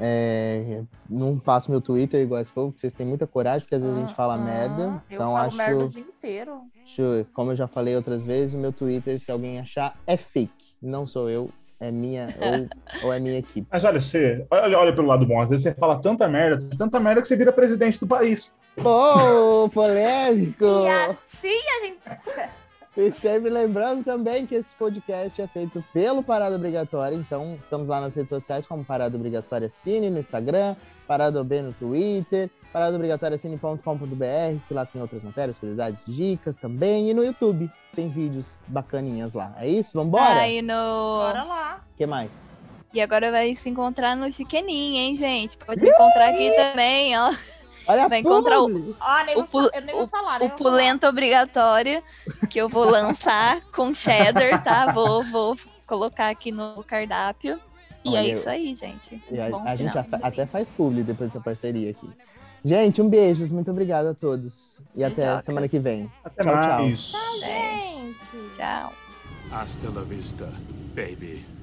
É, não passo meu Twitter igual esse povo, porque vocês têm muita coragem, porque às vezes a gente fala Ah, merda. Eu Então falo acho, merda o dia inteiro. acho, como eu já falei outras vezes, o meu Twitter, se alguém achar, é fake. Não sou eu, é minha ou, ou é minha equipe. Mas olha, você, olha, olha pelo lado bom, às vezes você fala tanta merda, tanta merda que você vira presidente do país. Ô, polêmico! E assim a gente. E sempre lembrando também que esse podcast é feito pelo Parada Obrigatória, então estamos lá nas redes sociais como Parada Obrigatória Cine no Instagram, Parada OB no Twitter, paradaobrigatoriacine.com.br, que lá tem outras matérias, curiosidades, dicas também, e no YouTube tem vídeos bacaninhas lá. É isso? Vambora? Aí no. Bora lá. O que mais? E agora vai se encontrar no Chiqueninho, hein, gente? Pode me encontrar aqui também, ó. Olha a Vai encontrar o-! Ah, nem O vou vou falar, o. Pulenta Obrigatória, que eu vou lançar com cheddar, tá? Vou, vou colocar aqui no cardápio. E Olha, é isso aí, gente. E a, a gente até faz publi depois dessa parceria aqui. Gente, um beijo, muito obrigado a todos. E até Beijoca. semana que vem. Até Tchau, tchau. mais. É, Gente. tchau. Hasta la vista, baby.